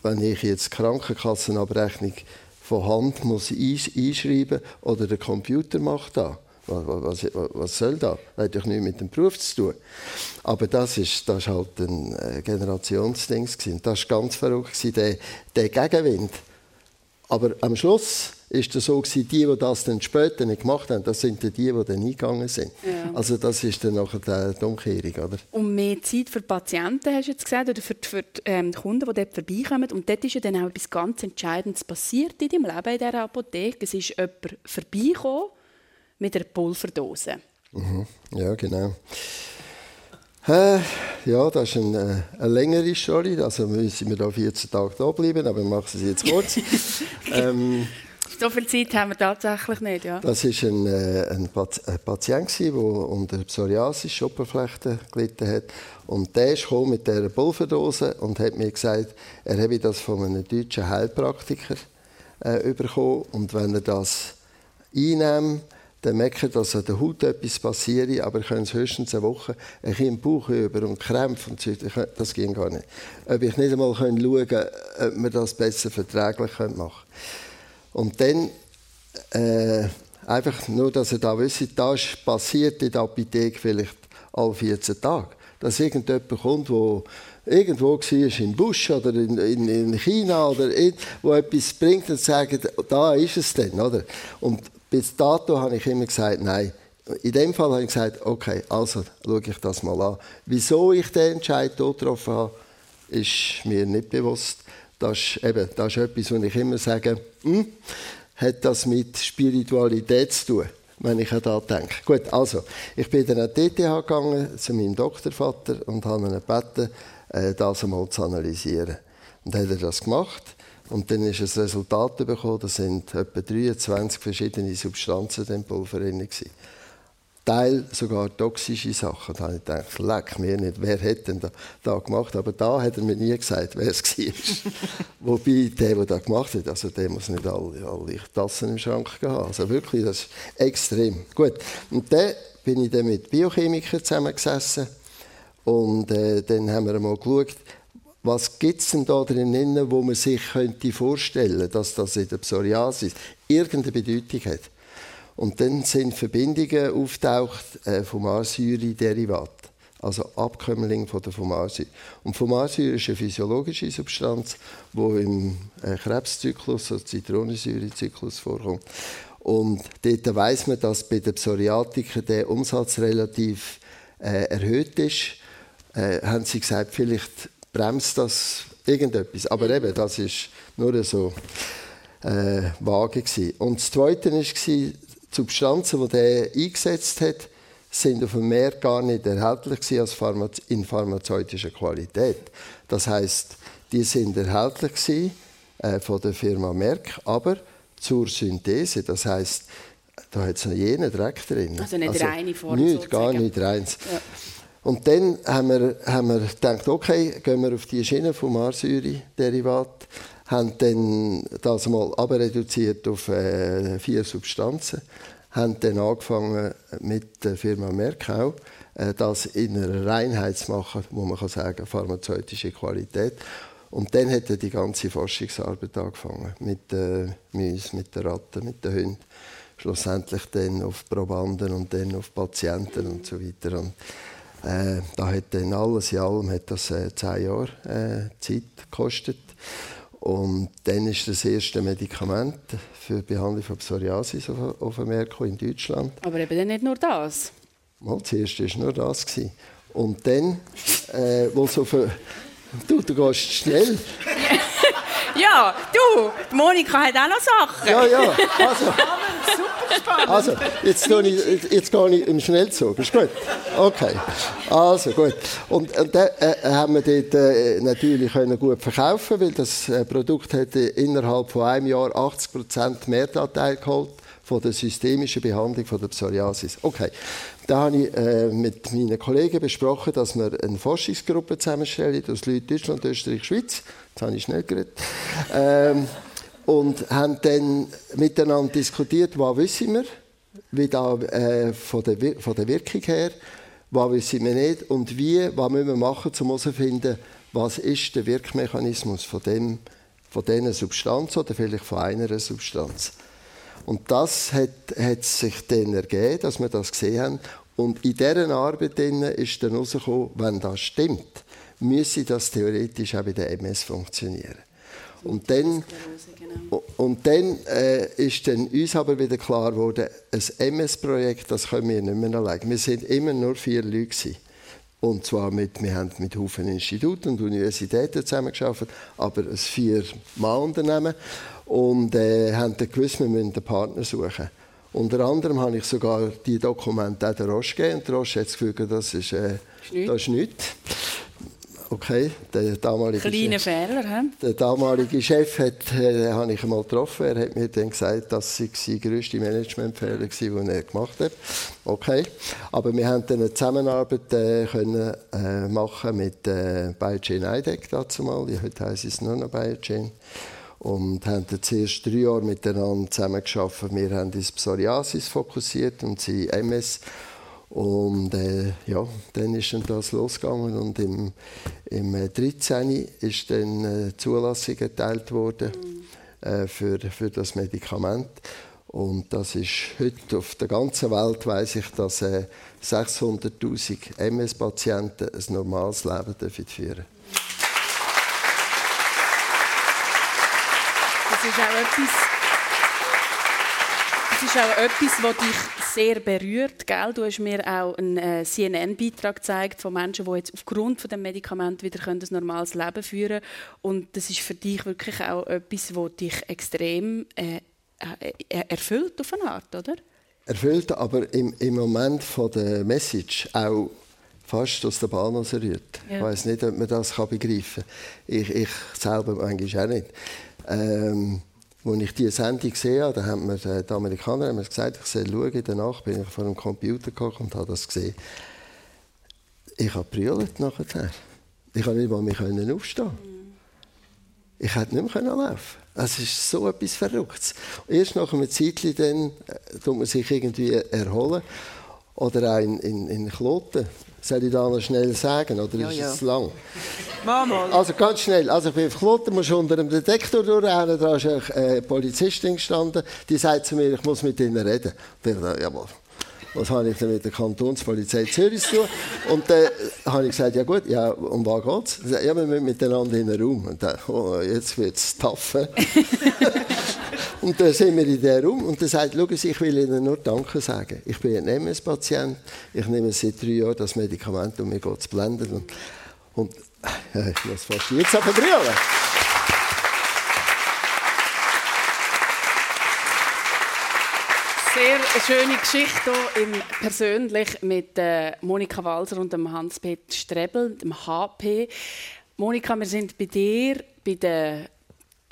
wenn ich jetzt Krankenkassenabrechnung von Hand muss einschreiben oder der Computer macht das. Was, was, was, soll das? Das hat doch nichts mit dem Beruf zu tun. Aber das war das halt ein äh, Generationsding. Das war ganz verrückt, der, der Gegenwind. Aber am Schluss ist es so gewesen, die, die das dann später nicht gemacht haben, das sind die, die dann eingegangen sind. Ja. Also das ist dann nachher die Umkehrung, oder? Und mehr Zeit für die Patienten, hast du jetzt gesagt, oder für die, für die ähm, Kunden, die dort vorbeikommen. Und dort ist ja dann auch etwas ganz Entscheidendes passiert in deinem Leben in dieser Apotheke. Es ist jemand vorbeigekommen mit einer Pulverdose. Mhm. Ja, genau. Äh, ja, das ist eine, äh, eine längere Story. Also müssen wir da 14 Tage da bleiben, aber wir machen sie jetzt kurz. <laughs> ähm, so viel Zeit haben wir tatsächlich nicht, ja. Das war ein, äh, ein, ein Patient, der unter Psoriasis, Schuppenflechten gelitten hat. Und der kam mit dieser Pulverdose und hat mir gesagt, er habe das von einem deutschen Heilpraktiker äh, bekommen. Und wenn er das einnimmt, dann merken, dass an der Haut etwas passiert, aber können es höchstens eine Woche ein im Bauch über und Krämpfe und so, das ging gar nicht. Ob ich nicht einmal schauen kann, ob wir das besser verträglich machen können. Und dann, äh, einfach nur, dass ihr da wisst, das passiert in der Apotheke vielleicht alle 14 Tage. Dass irgendjemand kommt, der irgendwo war, im Busch oder in, in, in China oder in, wo etwas bringt und sagt, da ist es dann. Oder? Und bis dato habe ich immer gesagt, nein. In dem Fall habe ich gesagt, okay, also schaue ich das mal an. Wieso ich den Entscheid getroffen habe, ist mir nicht bewusst. Das ist, eben, das ist etwas, wo ich immer sage, hm, hat das mit Spiritualität zu tun, wenn ich an das denke. Gut, also, ich bin dann an die TTH gegangen, zu meinem Doktorvater, und habe ihn gebeten, äh, das einmal zu analysieren. Und dann hat er das gemacht. Und dann ist das Resultat bekommen, da sind etwa 23 verschiedene Substanzen in Pulver drin. Teil sogar toxische Sachen. Da habe ich gedacht, leck mir nicht, wer hätte denn da, da gemacht? Aber da hat er mir nie gesagt, wer es <laughs> war. Wobei der, der das gemacht hat, also der muss nicht alle, alle Tassen im Schrank haben. Also wirklich, das ist extrem. Gut, und dann bin ich dann mit Biochemikern zusammengesessen und äh, dann haben wir mal geschaut, was gibt es denn da drinnen, wo man sich könnte vorstellen dass das in der Psoriasis irgendeine Bedeutung hat. Und dann sind Verbindungen auftaucht äh, Fumarsäure-Derivat, also Abkömmling von der Fumarsäure. Und Fumarsäure ist eine physiologische Substanz, die im äh, Krebszyklus, also Zitronensäurezyklus vorkommt. Und dort weiss man, dass bei den Psoriatikern der Umsatz relativ äh, erhöht ist. Äh, haben sie gesagt, vielleicht bremst das irgendetwas. Aber eben, das ist nur so äh, vage gewesen. Und das Zweite war, Substanzen, die er eingesetzt hat, sind auf dem Markt gar nicht erhältlich als Pharma in pharmazeutischer Qualität. Das heißt, die sind erhältlich gewesen, äh, von der Firma Merck, aber zur Synthese. Das heißt, da hat es noch jenen Dreck drin. Also nicht also, reine Form Nicht, gar nicht reins. Ja. Und dann haben wir, haben wir gedacht, okay, gehen wir auf die Schiene vom Marsäure-Derivat haben dann das mal reduziert auf äh, vier Substanzen, haben dann angefangen mit der Firma Merkau äh, das in einer Reinheit zu machen, wo man kann sagen pharmazeutische Qualität. Und dann hat die ganze Forschungsarbeit angefangen mit den äh, Mäusen, mit den Ratten, mit den Hunden. schlussendlich dann auf Probanden und dann auf Patienten und so weiter. Und, äh, da hat dann alles in allem hat das äh, zehn Jahre äh, Zeit gekostet. Und dann ist das erste Medikament für die Behandlung von Psoriasis auf, auf den Markt in Deutschland. Aber eben nicht nur das. Mal, zuerst war nur das. Gewesen. Und dann, äh, wo so für, du, du gehst schnell. <laughs> ja, du, Monika hat auch noch Sachen. Ja, ja, also. Also, jetzt, gehe ich, jetzt gehe ich im Schnellzug. Ist gut? Okay. Also, gut. Und, und dann äh, haben wir dort äh, natürlich können gut verkaufen weil das äh, Produkt hätte innerhalb von einem Jahr 80% Mehrdatei geholt von der systemischen Behandlung von der Psoriasis. Okay, da habe ich äh, mit meinen Kollegen besprochen, dass wir eine Forschungsgruppe zusammenstellen aus Leuten Deutschland, Österreich, Schweiz. Jetzt habe ich schnell geredet. Ähm, und haben dann miteinander diskutiert, was wissen wir, wie da, äh, von, der, von der Wirkung her, was wissen wir nicht und wie, was müssen wir machen, um herauszufinden, was ist der Wirkmechanismus von, dem, von dieser Substanz oder vielleicht von einer Substanz. Und das hat, hat sich dann ergeben, dass wir das gesehen haben. Und in dieser Arbeit ist dann herausgekommen, wenn das stimmt, müsse das theoretisch auch bei der MS funktionieren. Und dann, und dann äh, ist dann uns aber wieder klar geworden, ein MS-Projekt, das können wir nicht mehr allein. Wir sind immer nur vier Leute gewesen. Und zwar mit, wir haben mit Haufen Instituten und Universitäten zusammengearbeitet, aber ein Vier-Mann-Unternehmen und äh, haben dann gewusst, wir müssen einen Partner suchen. Unter anderem habe ich sogar die Dokumente auch der Roche gegeben und der Roche hat das Gefühl, das ist, äh, das ist nichts. Okay, der damalige Kleine Chef, Fehler, he? Der damalige Chef hat, äh, habe ich einmal getroffen. Er hat mir dann gesagt, dass es der grösste Managementfehler war, den er gemacht hat. Okay, aber wir haben dann eine Zusammenarbeit äh, können, äh, machen mit äh, Biogen IDEC dazu mal. Heute heisst es nur noch Biogen und haben dann zuerst drei Jahre miteinander zusammengearbeitet. Wir haben uns Psoriasis fokussiert und sie MS. Und äh, ja, dann ist dann das losgegangen und im, im 13. ist dann äh, Zulassung erteilt worden äh, für, für das Medikament. Und das ist heute auf der ganzen Welt, weiß ich, dass äh, 600.000 MS-Patienten ein normales Leben führen dürfen. ist auch etwas, das ist auch etwas, was dich sehr berührt. Gell? Du hast mir auch einen äh, CNN-Beitrag gezeigt von Menschen, die jetzt aufgrund von dem Medikament wieder ein normales Leben führen können. Und das ist für dich wirklich auch etwas, was dich extrem äh, äh, erfüllt auf eine Art, oder? Erfüllt, aber im, im Moment von der Message auch fast aus der Bahn rührt. Ja. Ich weiß nicht, ob man das begreifen kann. Ich, ich selber manchmal auch nicht. Ähm, als ich diese Sendung gesehen habe, da haben mir äh, die Amerikaner haben mir gesagt, ich soll schauen. Danach bin ich vor dem Computer gekommen und habe das gesehen. Ich habe brüllt nachher. Ich konnte nicht mal mehr aufstehen. Ich hätte nicht mehr laufen Es ist so etwas Verrücktes. Erst nach einem Zeitchen dann, äh, tut man sich irgendwie erholen. Oder auch in, in, in Kloten soll ich da noch schnell sagen, oder ja, ist ja. es lang? Mama. Also ganz schnell. Also bei Kloten musst du unter dem Detektor durchrennen. Da ist eine Polizistin gestanden, die sagt zu mir, ich muss mit ihnen reden. Und ich dachte, jawohl. Was habe ich denn mit der Kantonspolizei Zürich zu tun? Und dann habe ich gesagt, ja gut, ja, um was geht es? Ja, wir müssen miteinander in den Raum. Und dann, oh, jetzt wird es tough. <laughs> Und dann sind wir in diesem Raum und er sagt, schauen Sie, ich will Ihnen nur Danke sagen. Ich bin ein MS-Patient, ich nehme seit drei Jahren das Medikament und mir geht es blenden. Und, und äh, ich muss fast jetzt aber brüllen. Sehr schöne Geschichte hier im persönlich mit äh, Monika Walser und dem Hans-Peter Strebel, dem HP. Monika, wir sind bei dir bei der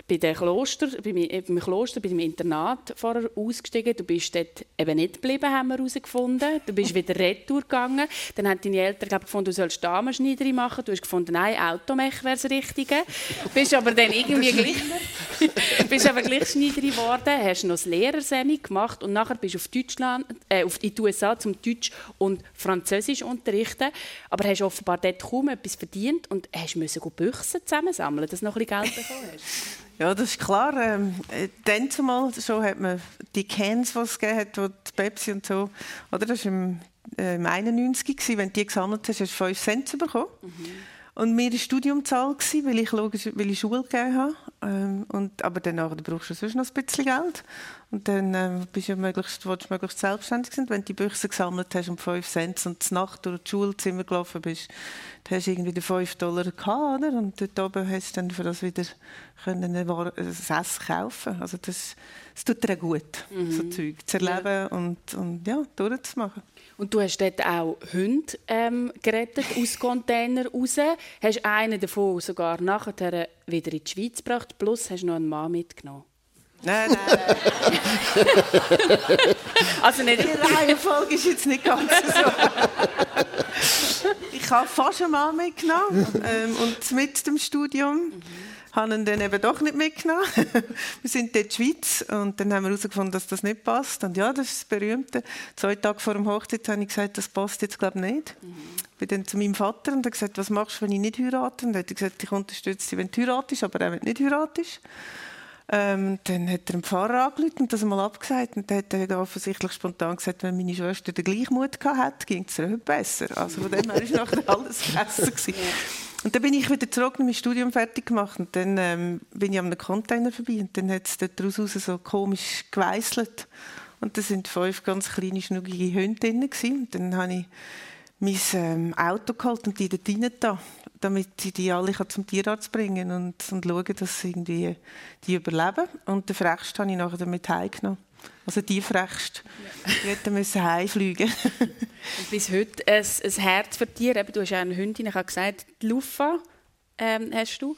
bei dem Kloster, bei meinem Kloster, bei dem Internat vorher ausgestiegen. Du bist dort eben nicht geblieben, haben wir herausgefunden. Du bist wieder retour gegangen. Dann haben deine Eltern glaub, gefunden, du sollst Damenschneiderin machen. Du hast gefunden, nein, Automech wäre das Richtige. Du bist aber dann irgendwie gleich, <laughs> bist aber gleich Schneiderin geworden, hast noch das Lehrersemi gemacht und nachher bist du auf Deutschland, äh, auf die USA zum Deutsch und Französisch unterrichten. Aber hast offenbar dort kaum etwas verdient und hast müssen Büchsen zusammensammeln, dass du noch ein bisschen Geld bekommen hast. <laughs> Ja, das ist klar. Ähm, äh, dann zumal schon hat man die Cans, die es gegeben hat, die Pepsi und so, oder? Das war im, äh, im 91 gewesen. Wenn du die gesammelt hast, hast du 5 Cent bekommen. Mhm. Und mir war Studiumzahl, weil ich, logisch, weil ich Schule gegeben habe. Ähm, und, aber danach brauchst du sonst noch ein bisschen Geld. Und dann ähm, bist du möglichst, willst du möglichst selbstständig sein. Wenn du die Bücher gesammelt hast um 5 Cent und zur Nacht durch das Schulzimmer gelaufen bist, dann hast du irgendwie 5 Dollar gehabt, oder? Und dort oben hast du dann für das wieder können ein Essen kaufen Also das, das tut dir gut, mhm. so Zeug zu erleben ja. und, und ja, durchzumachen. Und du hast dort auch Hunde ähm, gerettet aus Containern raus. Hast einen davon sogar nachher wieder in die Schweiz gebracht, plus hast noch einen Mann mitgenommen. Nein, nein, nein. <laughs> also nicht. Die Reihenfolge ist jetzt nicht ganz so. ich habe fast einen Mann mitgenommen ähm, und mit dem Studium. Mhm haben ihn dann eben doch nicht mitgenommen. <laughs> wir sind dort in der Schweiz und dann haben wir herausgefunden, dass das nicht passt. Und ja, das ist das Berühmte. Zwei Tage vor dem Hochzeit habe ich gesagt, das passt jetzt glaube ich nicht. Mhm. Ich bin dann zu meinem Vater und habe gesagt, was machst du, wenn ich nicht heirate? Und er hat gesagt, ich unterstütze dich, wenn du heiratest, aber auch wenn du nicht heiratest. Ähm, dann hat er einen Pfarrer angerufen und das mal abgesagt. Und dann hat er offensichtlich spontan gesagt, wenn meine Schwester den gleichen Mut hatte, ging es ihr besser. Also von dem her war <laughs> alles besser. Und dann bin ich wieder zurück mein Studium fertig gemacht und dann ähm, bin ich an einem Container vorbei und dann hat es daraus so komisch geweißelt und da sind fünf ganz kleine, schnuckige Hunde drin gewesen. und dann habe ich mein ähm, Auto geholt und die dort rein da, damit ich die alle zum Tierarzt bringen und, und schauen, dass sie irgendwie die überleben. Und den Frechsten habe ich nachher damit heimgenommen. Also die frechst. Ja. Die hätten müssen heimfliegen. bis heute ein, ein Herz für Tiere. Du hast ja eine Hündin, ich habe gesagt, die Lufa ähm, hast du.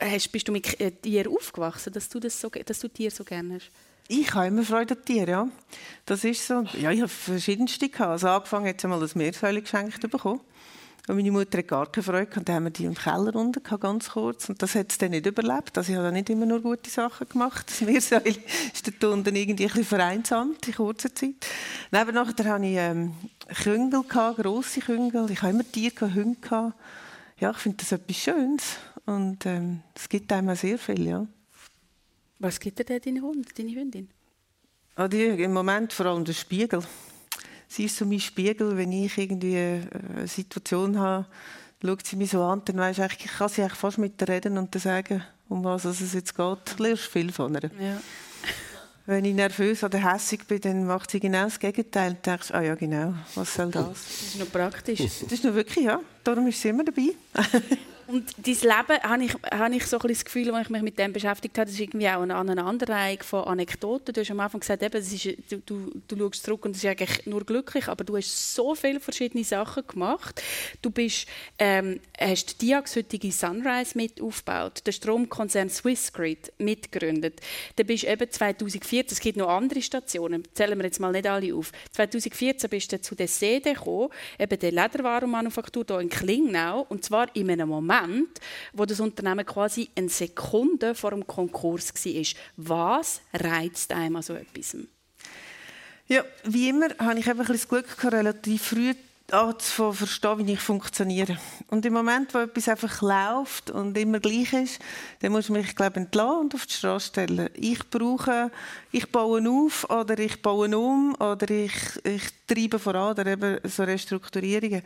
Hast, bist du mit Tieren aufgewachsen, dass du, das so, dass du Tiere so gerne hast? Ich habe immer Freude an Tieren, ja. Das ist so. Ja, ich habe verschiedenste gehabt. Also angefangen hat sie mal ein Meersäule geschenkt bekommen. Und meine Mutter hat gar keine Freude gehabt. Dann haben wir die im Keller unten gehabt, ganz kurz. Und das hat es dann nicht überlebt. Also ich habe nicht immer nur gute Sachen gemacht. Meersäule ist dort unten irgendwie ein bisschen vereinsamt in kurzer Zeit. Neben nachher hatte ich ähm, Küngel, gehabt, grosse Küngel. Ich habe immer Tiere, Hunde. Gehabt. Ja, ich finde das etwas Schönes. Und ähm, es gibt einem auch sehr viel, ja. Was gibt dir denn deine Hund, deine Hündin? Ah, die, Im Moment vor allem der Spiegel. Sie ist so mein Spiegel, wenn ich irgendwie eine Situation habe, schaut sie mich so an, dann weiss ich, ich kann sie eigentlich fast mit ihr reden und dann sagen, um was es jetzt geht. Du lernst viel von ihr. Ja. Wenn ich nervös oder hässlich bin, dann macht sie genau das Gegenteil. Und denkst, ah ja, genau, was soll das? Das ist noch praktisch. Das ist noch wirklich, ja. Darum ist sie immer dabei. <laughs> Und dein Leben, habe ich, habe ich so ein das Gefühl, als ich mich mit dem beschäftigt habe, ist irgendwie auch eine Aneinanderreihung von Anekdoten. Du hast am Anfang gesagt, eben, ist, du, du, du schaust zurück und es ist eigentlich nur glücklich, aber du hast so viele verschiedene Sachen gemacht. Du bist, ähm, hast die diagshütige Sunrise mit aufgebaut, den Stromkonzern Swissgrid mitgegründet. Dann bist eben 2014, es gibt noch andere Stationen, zählen wir jetzt mal nicht alle auf. 2014 bist du zu der Sede gekommen, eben der Lederwarenmanufaktur hier in Klingnau, und zwar in einem Moment, Moment, wo das Unternehmen quasi eine Sekunde vor dem Konkurs war. Was reizt einem an so etwas? Ja, wie immer habe ich einfach das Glück relativ früh zu verstehen, wie ich funktioniere. Und im Moment, wo etwas einfach läuft und immer gleich ist, dann muss ich mich, glaube entlassen und auf die Straße stellen. Ich brauche, ich baue auf oder ich baue um oder ich, ich treibe voran oder eben so Restrukturierungen.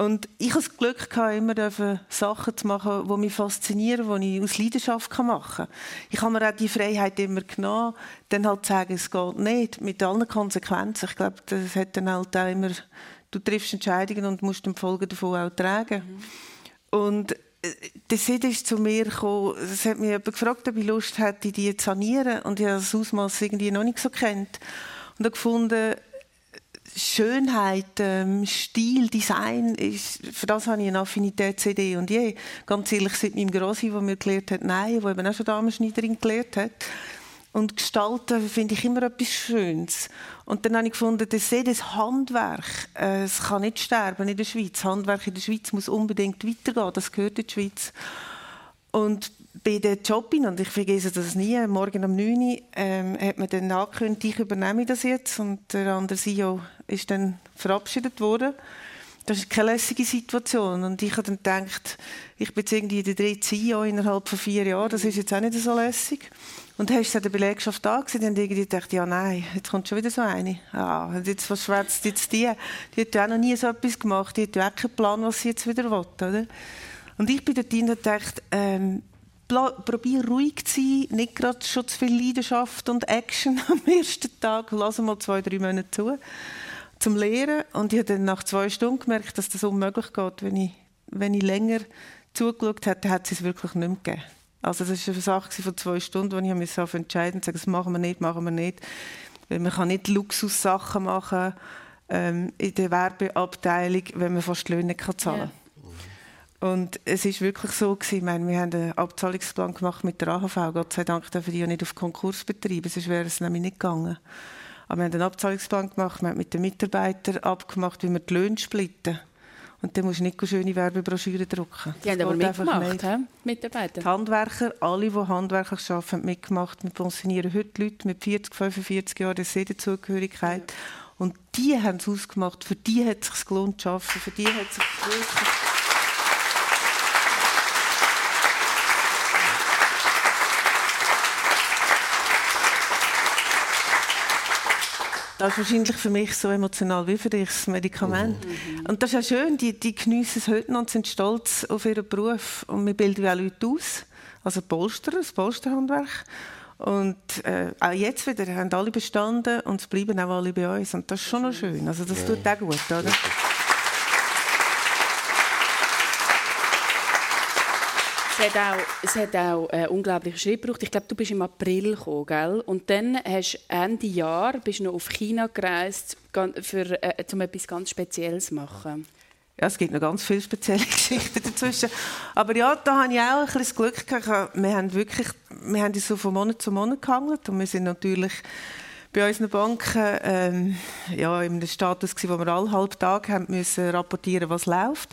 Und ich hatte das Glück, immer Sachen zu machen, die mich faszinieren, die ich aus Leidenschaft machen kann. Ich habe mir auch die Freiheit immer genommen, dann halt zu sagen, es geht nicht, mit allen Konsequenzen. Ich glaube, das hat dann halt auch immer, du triffst Entscheidungen und musst die Folgen davon auch tragen. Mhm. Und äh, das ist zu mir gekommen, es hat mich jemand gefragt, ob ich Lust hätte, die zu sanieren. Und ich habe das Ausmaß irgendwie noch nicht so kennt. Und habe gefunden, Schönheit, ähm, Stil, Design, ist, für das habe ich eine Affinität CD und je. Ganz ehrlich, seit meinem Grossi, der mir gelehrt hat, nein, der eben auch schon Damenschneiderin gelehrt hat. Und Gestalten finde ich immer etwas Schönes. Und dann habe ich gefunden, das, das Handwerk, äh, es kann nicht sterben in der Schweiz. Handwerk in der Schweiz muss unbedingt weitergehen, das gehört in die Schweiz. Und bei der Jobin, und ich vergesse das nie, morgen um 9 Uhr ähm, hat man dann angekündigt, ich übernehme das jetzt und der andere CEO ist dann verabschiedet worden. Das ist keine lässige Situation. Und ich habe dann gedacht, ich bin jetzt irgendwie der dritte CEO innerhalb von vier Jahren, das ist jetzt auch nicht so lässig. Und dann hast du der Belegschaft da gesehen und irgendwie gedacht, ja nein, jetzt kommt schon wieder so eine. Ja, und jetzt, was schwätzt jetzt die? Die hat auch noch nie so etwas gemacht, die hat auch keinen Plan, was sie jetzt wieder will, oder? Und ich bin dort und gedacht, ähm, probier ruhig zu sein, nicht gerade schon zu viel Leidenschaft und Action <laughs> am ersten Tag. Lass mal zwei, drei Monate zu zum Lehren. Und ich habe dann nach zwei Stunden gemerkt, dass das unmöglich geht. Wenn ich, wenn ich länger zugeschaut hätte, hat es wirklich nicht mehr gegeben. Also das war eine Sache von zwei Stunden, wo ich mich entscheiden musste, das machen wir nicht, machen wir nicht. Weil man kann nicht Luxussachen machen ähm, in der Werbeabteilung, wenn man fast Löhne zahlen kann. Yeah. Und es ist wirklich so gewesen, ich meine, wir haben einen Abzahlungsplan gemacht mit der AHV. Gott sei Dank dürfen die ja nicht auf Konkurs betreiben, sonst wäre es nämlich nicht gegangen. Aber wir haben einen Abzahlungsplan gemacht, wir haben mit den Mitarbeitern abgemacht, wie wir die Löhne splitten. Und dann musst du nicht schöne Werbebroschüren drucken. Die haben aber mitgemacht, he? Mitarbeiter? Die Handwerker, alle, die handwerklich arbeiten, haben mitgemacht. Wir pensionieren heute Leute mit 40, 45 Jahren der Sedenzugehörigkeit. Ja. Und die haben es ausgemacht. Für die hat es sich gelohnt zu arbeiten. Für die hat es sich wirklich Das ist wahrscheinlich für mich so emotional wie für dich das Medikament. Mhm. Und das ist ja schön, die, die geniessen es heute noch und sind stolz auf ihren Beruf. Und wir bilden auch Leute aus, also Polster, das Polsterhandwerk. Und äh, auch jetzt wieder haben alle bestanden und es bleiben auch alle bei uns. Und das ist schon noch schön. Also das tut auch gut, oder? Hat auch, es hat auch einen unglaublichen Schritt gebraucht. Ich glaube, du bist im April gekommen, gell? Und dann hast du Ende Jahr bist noch auf China gereist, für, äh, um etwas ganz Spezielles zu machen. Ja, es gibt noch ganz viele spezielle <laughs> Geschichten dazwischen. Aber ja, da habe ich auch ein das Glück gehabt. Wir haben wirklich, wir haben so von Monat zu Monat gehandelt und wir sind natürlich bei unseren Banken ähm, ja, in einem Status, wo wir alle halb Tag haben müssen rapportieren, was läuft.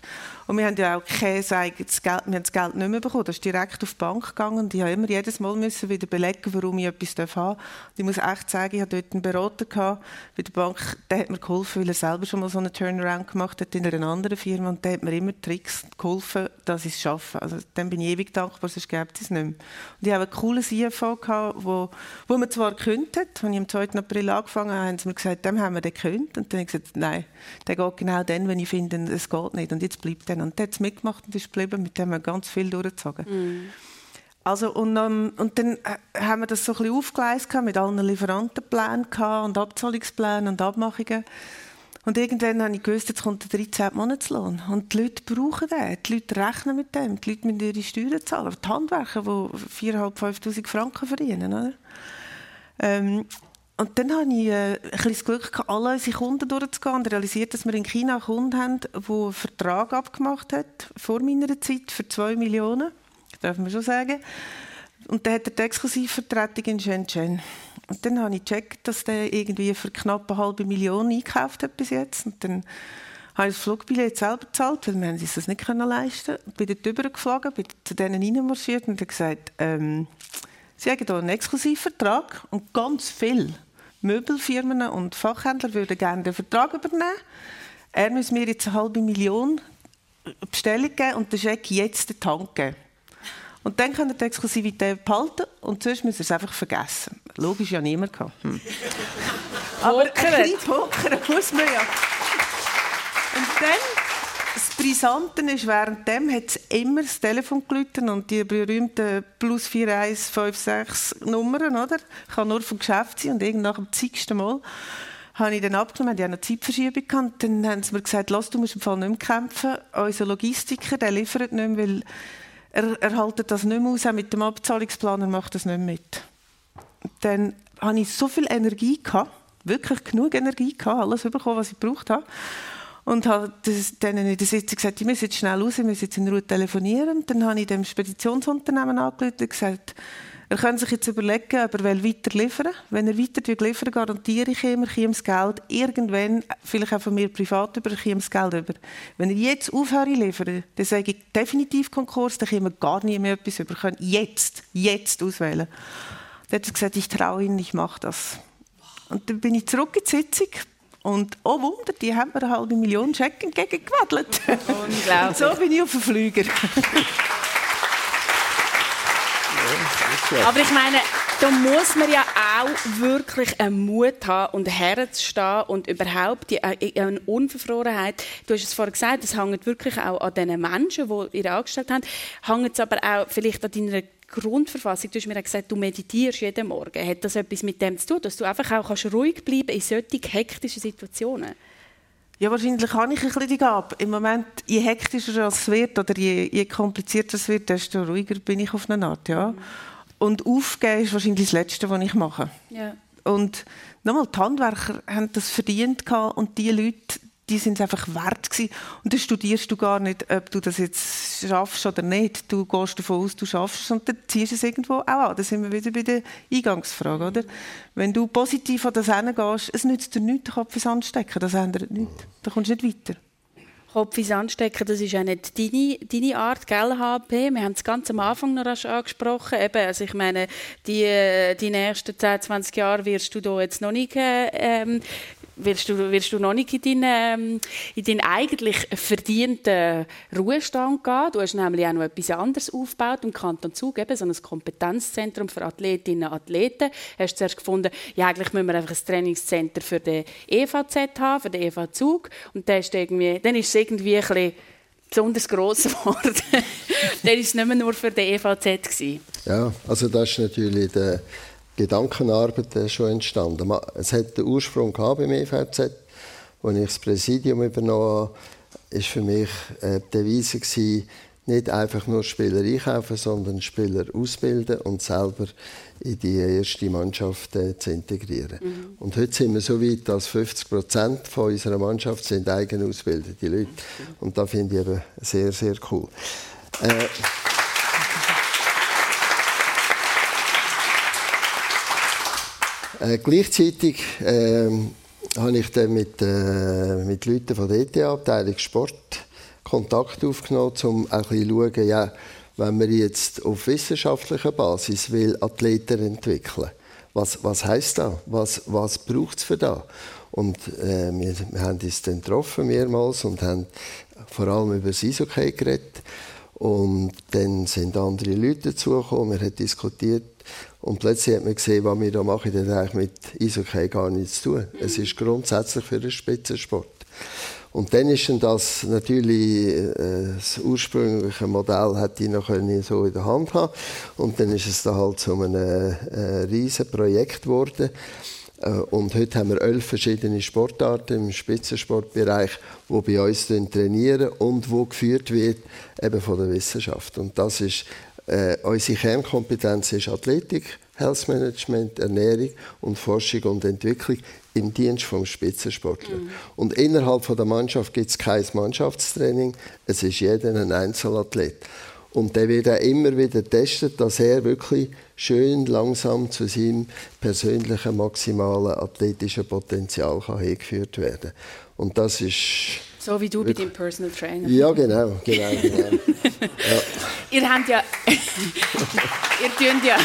Und wir haben ja auch kein eigenes Geld, wir haben das Geld nicht mehr bekommen. Das ist direkt auf die Bank gegangen und ich habe immer jedes Mal müssen wieder belegen, warum ich etwas haben darf. Und ich muss echt sagen, ich hatte dort einen Berater gehabt, bei der Bank, der hat mir geholfen, weil er selber schon mal so einen Turnaround gemacht hat in einer anderen Firma und der hat mir immer Tricks geholfen, dass ich es schaffe. Also dann bin ich ewig dankbar, sonst gäbe es nicht mehr. Und ich habe einen coolen CFO gehabt, wo, wo man zwar gekündigt hat, als ich am 2. April angefangen habe, haben sie mir gesagt, dem haben wir den gekündigt. Und dann habe ich gesagt, nein, der geht genau dann, wenn ich finde, es geht nicht. Und jetzt bleibt er dann. Und der hat es mitgemacht und ist geblieben. Mit dem haben wir ganz viel durchgezogen. Mm. Also, und, um, und dann äh, haben wir das so ein bisschen aufgeleistet mit allen Lieferantenplänen und Abzahlungsplänen und Abmachungen. Und irgendwann habe ich gewusst, jetzt kommt der 13. Monatslohn. Und die Leute brauchen den. Die Leute rechnen mit dem. Die Leute müssen ihre Steuern zahlen. Die Handwerker, die 4'500, 5'000 Franken verdienen. Oder? Ähm, und dann habe ich äh, ein bisschen das Glück gehabt, alle unsere Kunden durchzugehen und realisiert, dass wir in China einen Kunden haben, der einen Vertrag abgemacht hat, vor meiner Zeit, für 2 Millionen. Das darf man schon sagen. Und dann hat er die Exklusivvertretung in Shenzhen. Und dann habe ich gecheckt, dass der irgendwie für knapp eine halbe Million eingekauft hat bis jetzt. Und dann habe ich das Flugbillett selber bezahlt, weil wir uns das nicht leisten konnten. Bin dort rübergeflogen, bin zu denen reinmarschiert und habe gesagt, ähm, Sie haben hier einen Exklusivvertrag und ganz viel Möbelfirmen und Fachhändler würden gerne den Vertrag übernehmen. Er muss mir jetzt eine halbe Million Bestellung geben und den Scheck jetzt den Tank geben. Und dann kann er die Exklusivität behalten und sonst muss er es einfach vergessen. Logisch ja niemand gehabt. Hm. Aber ein bisschen pokern muss man ja. Und dann Brisante ist, währenddem hat es immer das Telefon geläutet und die berühmten plus 4156 Nummern, oder? Kann nur vom Geschäft sein und irgend nach dem zigsten Mal habe ich dann abgenommen, wir hatten eine Zeitverschiebung gehabt, dann haben sie mir gesagt, Lass, du musst im Fall nicht mehr kämpfen, unser Logistiker, der liefert nicht mehr, weil er, er haltet das nicht mehr aus, auch mit dem Abzahlungsplan, er macht das nicht mehr mit. Dann hatte ich so viel Energie, gehabt, wirklich genug Energie, gehabt, alles bekommen, was ich gebraucht habe und habe denen in der Sitzung gesagt, ich muss jetzt schnell raus, ich muss jetzt in Ruhe telefonieren. Dann habe ich dem Speditionsunternehmen angerufen und gesagt, er kann sich jetzt überlegen, ob er weiter liefern will. Wenn er weiter liefern garantiere ich ihm, er kommt das Geld irgendwann, vielleicht auch von mir privat über, er das Geld über. Wenn er jetzt aufhört liefern, dann sage ich definitiv Konkurs, dann kommen wir gar nie mehr etwas über. Können jetzt, jetzt auswählen. Dann hat er gesagt, ich traue ihn, ich mache das. Und dann bin ich zurück in die Sitzung Und oh Wunder, die haben mir eine halbe Million Schecken entgegengewedelt. Unglaublich. <laughs> so bin ich auf dem Flüger. Aber ich meine, da muss man ja auch wirklich einen Mut haben und herzustehen und überhaupt die, äh, eine Unverfrorenheit. Du hast es vorhin gesagt, es hängt wirklich auch an den Menschen, die ihr angestellt haben. Hängt es aber auch vielleicht an deiner Grundverfassung. Du hast mir gesagt, du meditierst jeden Morgen. Hat das etwas mit dem zu tun, dass du einfach auch kannst ruhig bleiben in solchen hektischen Situationen? Ja, wahrscheinlich habe ich ein bisschen die Gabe. Im Moment, je hektischer es wird oder je, je komplizierter es wird, desto ruhiger bin ich auf eine Art, ja. Mhm. Und aufgeben ist wahrscheinlich das Letzte, was ich mache. Ja. Und nochmal, die Handwerker haben das verdient und die Leute, die sind einfach wert gewesen. Und dann studierst du gar nicht, ob du das jetzt schaffst oder nicht. Du gehst davon aus, du schaffst und dann ziehst du es irgendwo auch an. Da sind wir wieder bei der Eingangsfrage, oder? Wenn du positiv an das gehst, es nützt dir nichts, den Kopf ins Anstecken. Das ändert nichts. Da kommst du nicht weiter. Kopf ins Anstecken, das ist ja nicht deine, deine Art, gell, HP? Wir haben es ganz am Anfang noch angesprochen. Eben, also ich meine, die, äh, die nächsten 10, 20 Jahre wirst du da jetzt noch nicht äh, ähm, wirst du, wirst du noch nicht in deinen, ähm, in deinen eigentlich verdienten Ruhestand gehen. Du hast nämlich auch noch etwas anderes aufgebaut im Kanton Zug, eben so ein Kompetenzzentrum für Athletinnen und Athleten. Hast du zuerst gefunden, ja, eigentlich müssen wir einfach ein Trainingscenter für den EVZ haben, für den EV Zug. Und dann ist, irgendwie, dann ist es irgendwie ein bisschen besonders gross <laughs> geworden. dann war es nicht mehr nur für den EVZ. Gewesen. Ja, also das ist natürlich der Gedankenarbeit schon entstanden. Es hat den Ursprung beim EVZ, als ich das Präsidium übernommen habe, ist für mich äh, die Devise gewesen, nicht einfach nur Spieler einkaufen, sondern Spieler ausbilden und selber in die erste Mannschaft äh, zu integrieren. Mhm. Und heute sind wir so weit, dass 50 Prozent von unserer Mannschaft sind eigen ausgebildete Leute. Und das finde ich eben sehr, sehr cool. Äh, Äh, gleichzeitig äh, habe ich dann mit, äh, mit Leuten von der ETH-Abteilung Sport Kontakt aufgenommen, um ein bisschen zu schauen, ja, wenn wir jetzt auf wissenschaftlicher Basis will Athleten entwickeln was, was heisst das? Was, was braucht es für das? Und äh, wir, wir haben uns dann getroffen mehrmals und haben vor allem über das Eishockey geredet. Und dann sind andere Leute dazugekommen, wir haben diskutiert, und plötzlich hat man gesehen, was wir da machen, das hat eigentlich mit Eishockey gar nichts zu tun. Es ist grundsätzlich für den Spitzensport. Und dann ist dann das natürlich äh, das ursprüngliche Modell hätte ich noch so in der Hand haben und dann ist es dann halt zu einem äh, riesen Projekt geworden. Äh, und heute haben wir elf verschiedene Sportarten im Spitzensportbereich, wo bei uns trainieren und wo geführt wird eben von der Wissenschaft. Und das ist äh, unsere Kernkompetenz ist Athletik, Health Management, Ernährung und Forschung und Entwicklung im Dienst vom Spitzensportler. Mhm. Und innerhalb von der Mannschaft gibt es kein Mannschaftstraining, es ist jeder ein Einzelathlet. Und der wird auch immer wieder testet, dass er wirklich schön langsam zu seinem persönlichen maximalen athletischen Potenzial kann hingeführt werden Und das ist so wie du bei deinem Personal Trainer. Ja, genau, genau, genau. <laughs> ja. Ihr habt ja, <laughs> ihr tut ja,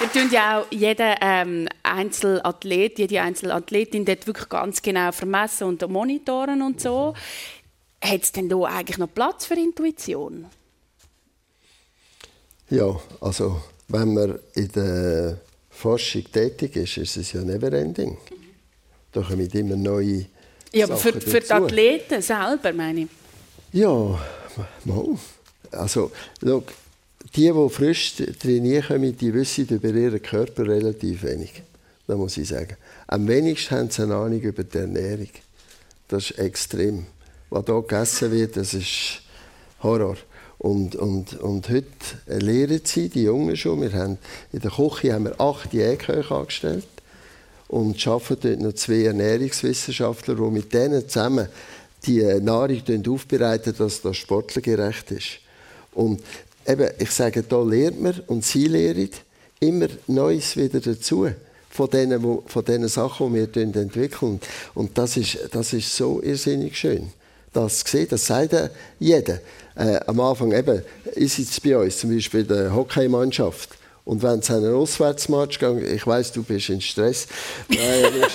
ihr tut ja auch jeden ähm, Einzelathlet, jede Einzelathletin dort wirklich ganz genau vermessen und monitoren und so. Hat es denn da eigentlich noch Platz für Intuition? Ja, also wenn man in der Forschung tätig ist, ist es ja never ending. Da kommen immer neue ja, aber für, für die Athleten selber, meine ich. Ja, mal. Also, schau, die, die frisch trainieren kommen, die wissen über ihren Körper relativ wenig. Das muss ich sagen. Am wenigsten haben sie eine Ahnung über die Ernährung. Das ist extrem. Was hier gegessen wird, das ist Horror. Und, und, und heute lehren sie, die Jungen schon, wir haben, in der Küche haben wir acht Jägerköche angestellt und arbeiten dort noch zwei Ernährungswissenschaftler, die mit denen zusammen die Nahrung aufbereiten, dass das sportlergerecht ist. Und eben, ich sage, da lernt man und sie lehren immer Neues wieder dazu von diesen, von diesen Sachen, die wir entwickeln. Und das ist, das ist so irrsinnig schön. Das sehen, das sagt jeder. Äh, am Anfang eben, ist es bei uns zum Beispiel die Hockeymannschaft Und wenn es einen Auswärtsmatch geht, ich weiß, du bist in Stress. <laughs> er, schaut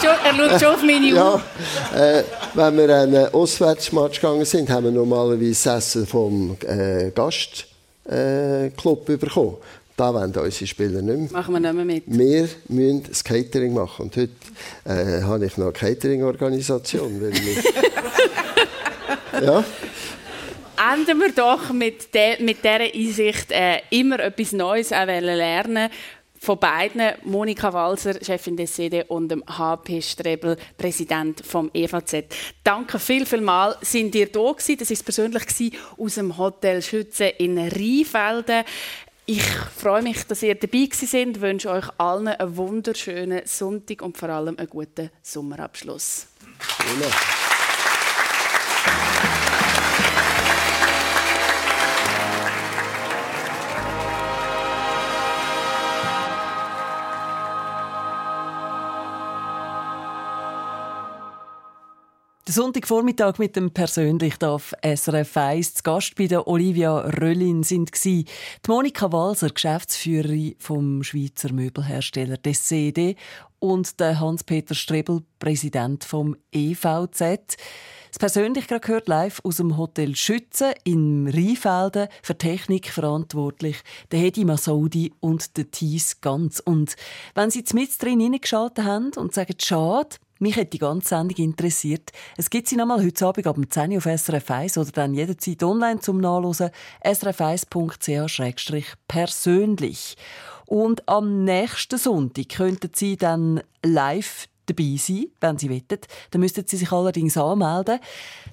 schon, er schaut schon auf meine Uhr. <laughs> Ja, äh, wenn wir einen Auswärtsmatch gegangen sind, haben wir normalerweise Essen vom äh, Gastclub äh, bekommen. Da wollen unsere Spieler nicht mehr. Machen wir nicht mehr mit. Wir müssen das Catering machen. Und heute äh, habe ich noch eine Catering-Organisation. <laughs> ja enden wir doch mit, de, mit dieser Einsicht, äh, immer etwas Neues auch lernen von beiden, Monika Walser, Chefin des CD und dem HP Strebel, Präsident vom EVZ. Danke viel, viel mal, sind ihr da gewesen. Das ist persönlich gewesen, aus dem Hotel Schütze in Rheinfelden. Ich freue mich, dass ihr dabei sind. Ich wünsche euch allen einen wunderschönen Sonntag und vor allem einen guten Sommerabschluss. Vielen Der Sonntagvormittag mit dem persönlich auf SRF 1 zu Gast bei der Olivia Röllin sind die Monika Walser, Geschäftsführerin vom Schweizer Möbelhersteller des CD und der Hans-Peter Strebel, Präsident vom EVZ. Das persönlich gerade gehört live aus dem Hotel Schütze in Rheinfelden für Technik verantwortlich der Hedi Masoudi und der Thies Ganz. Und wenn Sie mit drin hineingeschaltet haben und sagen, schade, mich hat die ganze Sendung interessiert. Es gibt sie nochmal heute Abend ab 10 Uhr auf SRF 1 oder dann jederzeit online zum Nachlesen. srf1.ch-persönlich. Und am nächsten Sonntag könnten Sie dann live dabei sein, wenn Sie wollen. Dann müssten Sie sich allerdings anmelden.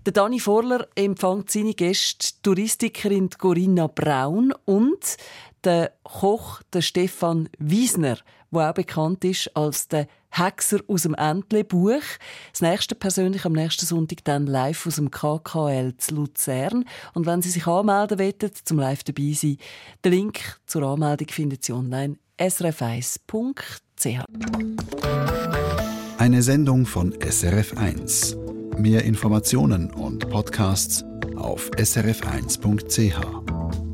Der Dani Vorler empfängt seine Gäste, Touristikerin Corinna Braun und der Koch der Stefan Wiesner, der auch bekannt ist als der Hexer aus dem Entle-Buch. Das nächste persönlich am nächsten Sonntag dann live aus dem KKL zu Luzern. Und wenn Sie sich anmelden wollen, zum live dabei sein, den Link zur Anmeldung finden Sie online srf1.ch. Eine Sendung von SRF1. Mehr Informationen und Podcasts auf srf1.ch.